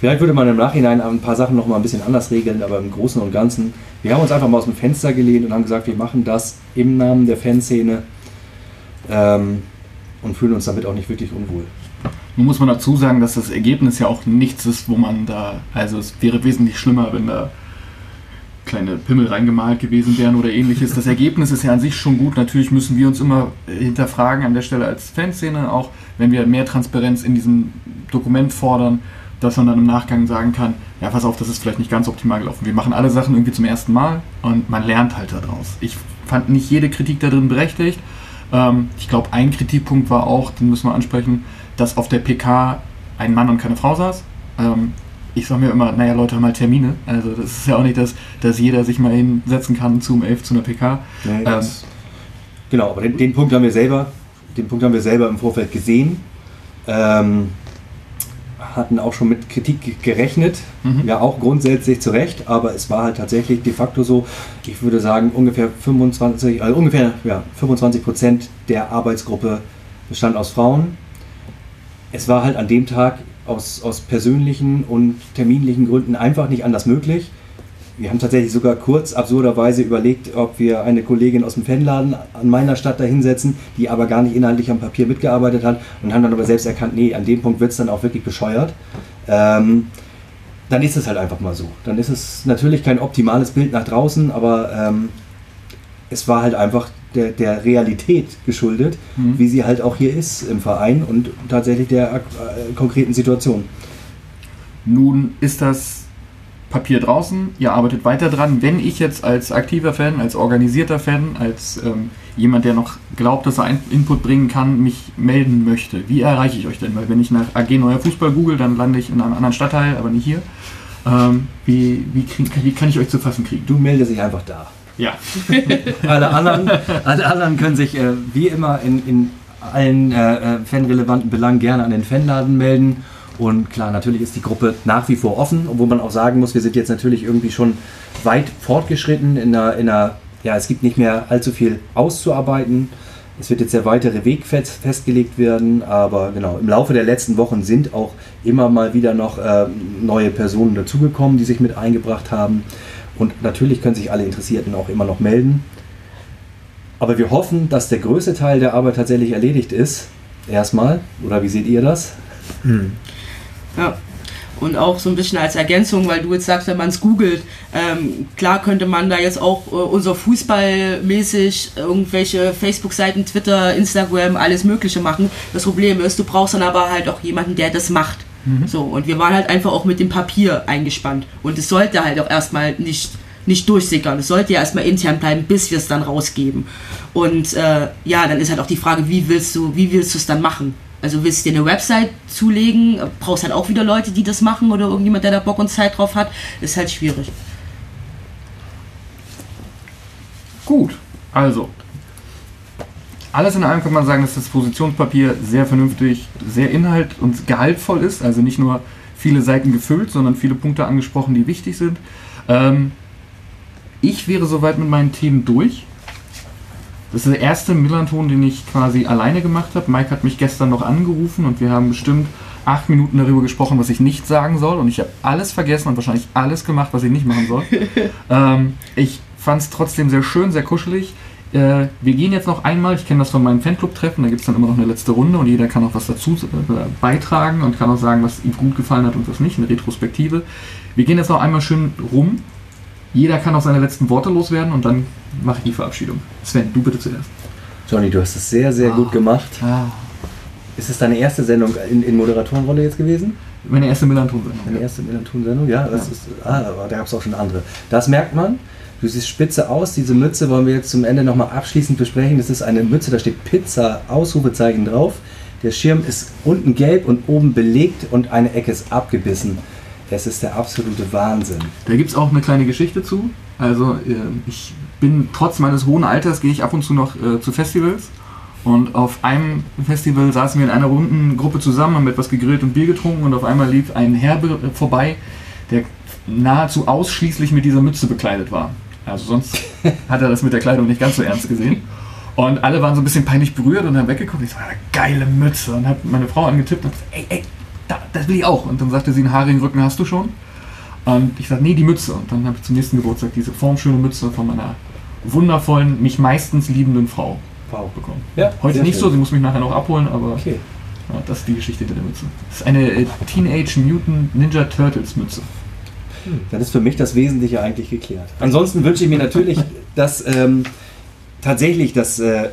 Vielleicht würde man im Nachhinein ein paar Sachen noch mal ein bisschen anders regeln, aber im Großen und Ganzen, wir haben uns einfach mal aus dem Fenster gelehnt und haben gesagt, wir machen das im Namen der Fanszene ähm, und fühlen uns damit auch nicht wirklich unwohl.
Nun muss man dazu sagen, dass das Ergebnis ja auch nichts ist, wo man da, also es wäre wesentlich schlimmer, wenn da kleine Pimmel reingemalt gewesen wären oder ähnliches. Das Ergebnis ist ja an sich schon gut. Natürlich müssen wir uns immer hinterfragen an der Stelle als Fanszene, auch wenn wir mehr Transparenz in diesem Dokument fordern, dass man dann im Nachgang sagen kann, ja, pass auf, das ist vielleicht nicht ganz optimal gelaufen. Wir machen alle Sachen irgendwie zum ersten Mal und man lernt halt daraus. Ich fand nicht jede Kritik da drin berechtigt. Ähm, ich glaube, ein Kritikpunkt war auch, den müssen wir ansprechen, dass auf der PK ein Mann und keine Frau saß. Ähm, ich sage mir immer, naja, Leute haben halt Termine. Also das ist ja auch nicht, dass, dass jeder sich mal hinsetzen kann zu um 11 zu einer PK.
Nee,
Ähm,
genau, aber den, den Punkt haben wir selber, den Punkt haben wir selber im Vorfeld gesehen. Ähm, hatten auch schon mit Kritik gerechnet,
Mhm.
ja auch grundsätzlich zu Recht, aber es war halt tatsächlich de facto so, ich würde sagen ungefähr 25, also ungefähr ja, 25 Prozent der Arbeitsgruppe bestand aus Frauen. Es war halt an dem Tag aus, aus persönlichen und terminlichen Gründen einfach nicht anders möglich. Wir haben tatsächlich sogar kurz absurderweise überlegt, ob wir eine Kollegin aus dem Fanladen an meiner Stadt da hinsetzen, die aber gar nicht inhaltlich am Papier mitgearbeitet hat und haben dann aber selbst erkannt, nee, an dem Punkt wird es dann auch wirklich bescheuert. Ähm, dann ist es halt einfach mal so. Dann ist es natürlich kein optimales Bild nach draußen, aber ähm, es war halt einfach der, der Realität geschuldet,
Mhm.
wie sie halt auch hier ist im Verein und tatsächlich der äh, konkreten Situation.
Nun ist das Papier draußen, ihr arbeitet weiter dran. Wenn ich jetzt als aktiver Fan, als organisierter Fan, als ähm, jemand, der noch glaubt, dass er einen Input bringen kann, mich melden möchte, wie erreiche ich euch denn? Weil wenn ich nach AG Neuer Fußball google, dann lande ich in einem anderen Stadtteil, aber nicht hier. Ähm, wie, wie, krieg, wie kann ich euch zu fassen kriegen?
Du meldest dich einfach da.
Ja. <laughs>
Alle anderen, alle anderen können sich äh, wie immer in, in allen äh, äh, fanrelevanten Belangen gerne an den Fanladen melden. Und klar, natürlich ist die Gruppe nach wie vor offen, obwohl man auch sagen muss, wir sind jetzt natürlich irgendwie schon weit fortgeschritten in einer, in einer ja, es gibt nicht mehr allzu viel auszuarbeiten. Es wird jetzt der weitere Weg fest, festgelegt werden, aber genau, im Laufe der letzten Wochen sind auch immer mal wieder noch äh, neue Personen dazugekommen, die sich mit eingebracht haben. Und natürlich können sich alle Interessierten auch immer noch melden. Aber wir hoffen, dass der größte Teil der Arbeit tatsächlich erledigt ist. Erstmal. Oder wie seht ihr das?
Ja. Und auch so ein bisschen als Ergänzung, weil du jetzt sagst, wenn man es googelt, ähm, klar könnte man da jetzt auch äh, unser Fußballmäßig irgendwelche Facebook-Seiten, Twitter, Instagram, alles Mögliche machen. Das Problem ist, du brauchst dann aber halt auch jemanden, der das macht. So, und wir waren halt einfach auch mit dem Papier eingespannt. Und es sollte halt auch erstmal nicht, nicht durchsickern. Es sollte ja erstmal intern bleiben, bis wir es dann rausgeben. Und äh, ja, dann ist halt auch die Frage, wie willst du, wie willst du es dann machen? Also willst du dir eine Website zulegen, brauchst halt auch wieder Leute, die das machen oder irgendjemand, der da Bock und Zeit drauf hat, ist halt schwierig.
Gut, also. Alles in allem kann man sagen, dass das Positionspapier sehr vernünftig, sehr inhalt- und gehaltvoll ist. Also nicht nur viele Seiten gefüllt, sondern viele Punkte angesprochen, die wichtig sind. Ähm, ich wäre soweit mit meinen Themen durch. Das ist der erste Millanton, den ich quasi alleine gemacht habe. Mike hat mich gestern noch angerufen und wir haben bestimmt acht Minuten darüber gesprochen, was ich nicht sagen soll. Und ich habe alles vergessen und wahrscheinlich alles gemacht, was ich nicht machen soll. <laughs> ähm, ich fand es trotzdem sehr schön, sehr kuschelig. Äh, wir gehen jetzt noch einmal, ich kenne das von meinen Fanclub-Treffen, da gibt es dann immer noch eine letzte Runde und jeder kann auch was dazu äh, beitragen und kann auch sagen, was ihm gut gefallen hat und was nicht, eine Retrospektive. Wir gehen jetzt noch einmal schön rum. Jeder kann auch seine letzten Worte loswerden und dann mache ich die Verabschiedung. Sven, du bitte zuerst.
Johnny, du hast es sehr, sehr
Ah.
gut gemacht.
Ah,
Ist es deine erste Sendung in, in Moderatorenrolle jetzt gewesen?
Meine erste Millanton-Sendung.
Deine erste Millanton-Sendung? Ja, das
Ja.
ist. Ah, aber da gab es auch schon andere. Das merkt man. Du siehst spitze aus. Diese Mütze wollen wir jetzt zum Ende nochmal abschließend besprechen. Das ist eine Mütze, da steht Pizza, Ausrufezeichen drauf. Der Schirm ist unten gelb und oben belegt und eine Ecke ist abgebissen. Es ist der absolute Wahnsinn.
Da gibt es auch eine kleine Geschichte zu. Also äh, ich bin trotz meines hohen Alters gehe ich ab und zu noch äh, zu Festivals. Und auf einem Festival saßen wir in einer runden Gruppe zusammen, haben etwas gegrillt und Bier getrunken und auf einmal lief ein Herr be- vorbei, der nahezu ausschließlich mit dieser Mütze bekleidet war. Also sonst <laughs> hat er das mit der Kleidung nicht ganz so ernst gesehen. Und alle waren so ein bisschen peinlich berührt und haben weggeguckt. Ich so, eine geile Mütze. Und habe meine Frau angetippt und gesagt, ey, ey, da, das will ich auch. Und dann sagte sie, einen haarigen Rücken hast du schon. Und ich sagte, nee, die Mütze. Und dann habe ich zum nächsten Geburtstag diese formschöne Mütze von meiner wundervollen, mich meistens liebenden Frau
Wow.
bekommen.
Ja,
Heute nicht
schön.
so, sie muss mich nachher noch abholen, aber
Okay.
ja, das ist die Geschichte der Mütze. Das ist eine äh, Teenage Mutant Ninja Turtles Mütze.
Dann ist für mich das Wesentliche eigentlich geklärt. Ansonsten wünsche ich mir natürlich, <laughs> dass ähm, tatsächlich das äh,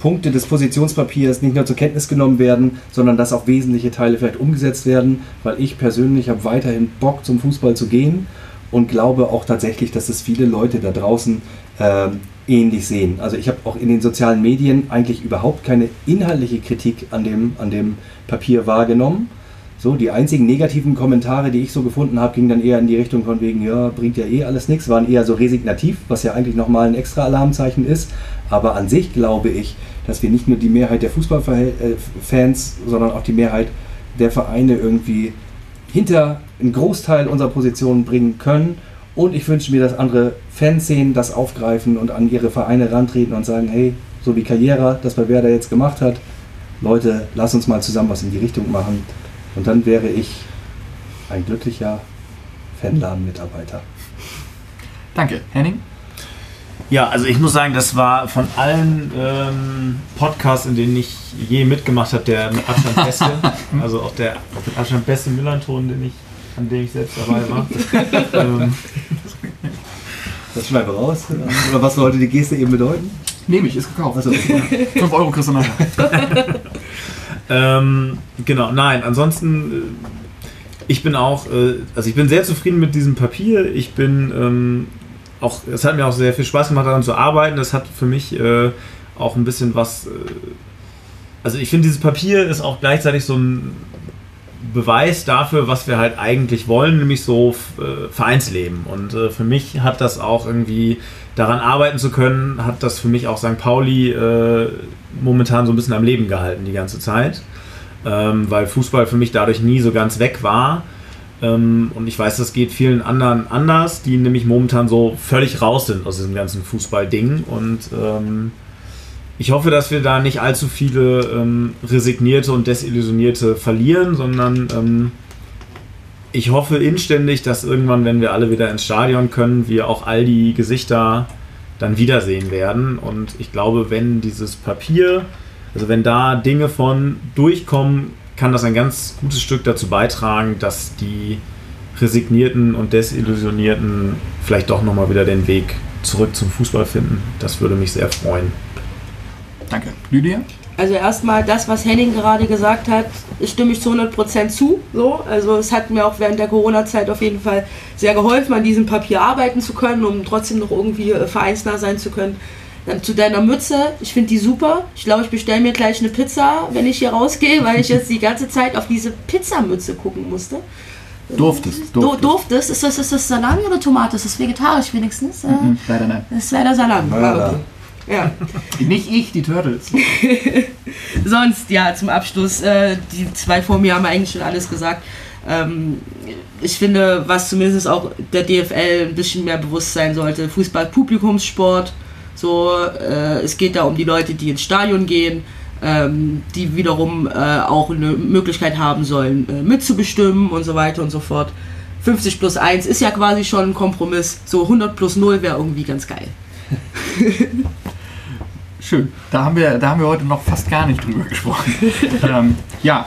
Punkte des Positionspapiers nicht nur zur Kenntnis genommen werden, sondern dass auch wesentliche Teile vielleicht umgesetzt werden, weil ich persönlich habe weiterhin Bock zum Fußball zu gehen und glaube auch tatsächlich, dass es viele Leute da draußen ähm, ähnlich sehen. Also ich habe auch in den sozialen Medien eigentlich überhaupt keine inhaltliche Kritik an dem, an dem Papier wahrgenommen. So, die einzigen negativen Kommentare, die ich so gefunden habe, gingen dann eher in die Richtung von wegen, ja, bringt ja eh alles nichts, waren eher so resignativ, was ja eigentlich nochmal ein extra Alarmzeichen ist. Aber an sich glaube ich, dass wir nicht nur die Mehrheit der Fußballfans, sondern auch die Mehrheit der Vereine irgendwie hinter einen Großteil unserer Positionen bringen können. Und ich wünsche mir, dass andere Fanszenen das aufgreifen und an ihre Vereine rantreten und sagen, hey, so wie Carriera das bei Werder jetzt gemacht hat, Leute, lass uns mal zusammen was in die Richtung machen. Und dann wäre ich ein glücklicher Fanladen-Mitarbeiter.
Danke. Henning?
Ja, also ich muss sagen, das war von allen ähm, Podcasts, in denen ich je mitgemacht habe, der mit Abstand beste. <laughs> also auch der mit Abstand beste Millanton, den ich, an dem ich selbst dabei war. <laughs> ähm,
Das schneiden wir raus. Oder was sollte die Geste eben bedeuten?
Nehme ich, ist gekauft.
Also,
5 <laughs> Euro kriegst du nachher. <laughs>
Ähm, genau, nein, ansonsten, äh, ich bin auch, äh, also ich bin sehr zufrieden mit diesem Papier. Ich bin ähm, auch, es hat mir auch sehr viel Spaß gemacht, daran zu arbeiten. Das hat für mich äh, auch ein bisschen was, äh, also ich finde, dieses Papier ist auch gleichzeitig so ein Beweis dafür, was wir halt eigentlich wollen, nämlich so äh, Vereinsleben. Und äh, für mich hat das auch irgendwie daran arbeiten zu können, hat das für mich auch St. Pauli äh, momentan so ein bisschen am Leben gehalten die ganze Zeit, ähm, weil Fußball für mich dadurch nie so ganz weg war. Ähm, und ich weiß, das geht vielen anderen anders, die nämlich momentan so völlig raus sind aus diesem ganzen Fußball-Ding. Und ähm, ich hoffe, dass wir da nicht allzu viele ähm, Resignierte und Desillusionierte verlieren, sondern ähm, ich hoffe inständig, dass irgendwann, wenn wir alle wieder ins Stadion können, wir auch all die Gesichter dann wiedersehen werden. Und ich glaube, wenn dieses Papier, also wenn da Dinge von durchkommen, kann das ein ganz gutes Stück dazu beitragen, dass die Resignierten und Desillusionierten vielleicht doch nochmal wieder den Weg zurück zum Fußball finden. Das würde mich sehr freuen.
Danke. Lydia?
Also erstmal das, was Henning gerade gesagt hat, stimme ich zu 100% zu. So. Also es hat mir auch während der Corona-Zeit auf jeden Fall sehr geholfen, an diesem Papier arbeiten zu können, um trotzdem noch irgendwie äh, vereinsnah sein zu können. Dann zu deiner Mütze, ich finde die super. Ich glaube, ich bestelle mir gleich eine Pizza, wenn ich hier rausgehe, weil ich jetzt die ganze Zeit auf diese Pizzamütze gucken musste.
Durftest,
Du
durftest.
durftest, ist das, ist das Salami oder Tomate? Ist das vegetarisch wenigstens? Äh,
Mhm, leider nein.
Das ist leider Salami.
Leider.
Ah, okay. Ja.
Nicht ich, die Turtles. <laughs>
Sonst, ja, zum Abschluss, äh, die zwei vor mir haben eigentlich schon alles gesagt. Ähm, ich finde, was zumindest auch der DFL ein bisschen mehr bewusst sein sollte, Fußball Publikumssport. So, äh, es geht da um die Leute, die ins Stadion gehen, ähm, die wiederum äh, auch eine Möglichkeit haben sollen, äh, mitzubestimmen und so weiter und so fort. 50 plus 1 ist ja quasi schon ein Kompromiss. So 100 plus 0 wäre irgendwie ganz geil. <laughs>
Schön. Da haben wir, da haben wir heute noch fast gar nicht drüber gesprochen. <laughs> ähm, ja,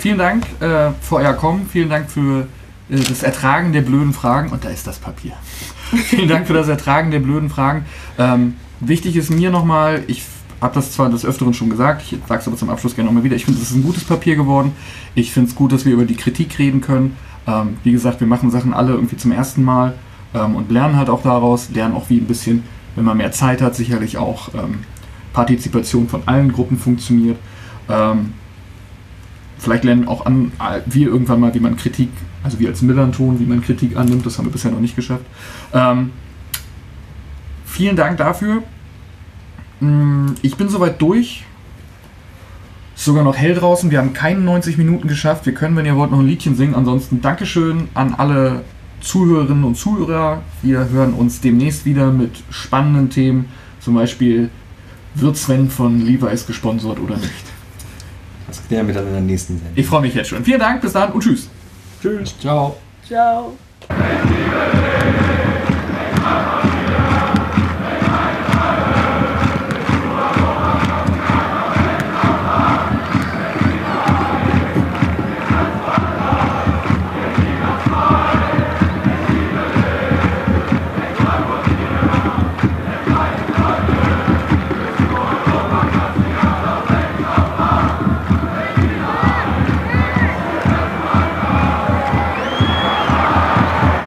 vielen Dank äh, für euer Kommen. Vielen Dank für äh, das Ertragen der blöden Fragen. Und da ist das Papier. <laughs> vielen Dank für das Ertragen der blöden Fragen. Ähm, wichtig ist mir nochmal, ich habe das zwar des Öfteren schon gesagt, ich sage es aber zum Abschluss gerne nochmal wieder, ich finde, es ist ein gutes Papier geworden. Ich finde es gut, dass wir über die Kritik reden können. Ähm, wie gesagt, wir machen Sachen alle irgendwie zum ersten Mal ähm, und lernen halt auch daraus, lernen auch wie ein bisschen, wenn man mehr Zeit hat, sicherlich auch ähm, Partizipation von allen Gruppen funktioniert. Ähm, vielleicht lernen auch an, wir irgendwann mal, wie man Kritik, also wir als Millanton, wie man Kritik annimmt, das haben wir bisher noch nicht geschafft. Ähm, vielen Dank dafür. Mm, Ich bin soweit durch. Ist sogar noch hell draußen. Wir haben keine 90 Minuten geschafft. Wir können, wenn ihr wollt, noch ein Liedchen singen. Ansonsten Dankeschön an alle Zuhörerinnen und Zuhörer. Wir hören uns demnächst wieder mit spannenden Themen. Zum Beispiel, wird Sven von Levi's gesponsert oder nicht.
Das klären wir dann in der nächsten Sendung.
Ich freue mich jetzt schon. Vielen Dank, bis dann und tschüss.
Tschüss. Ciao.
Ciao.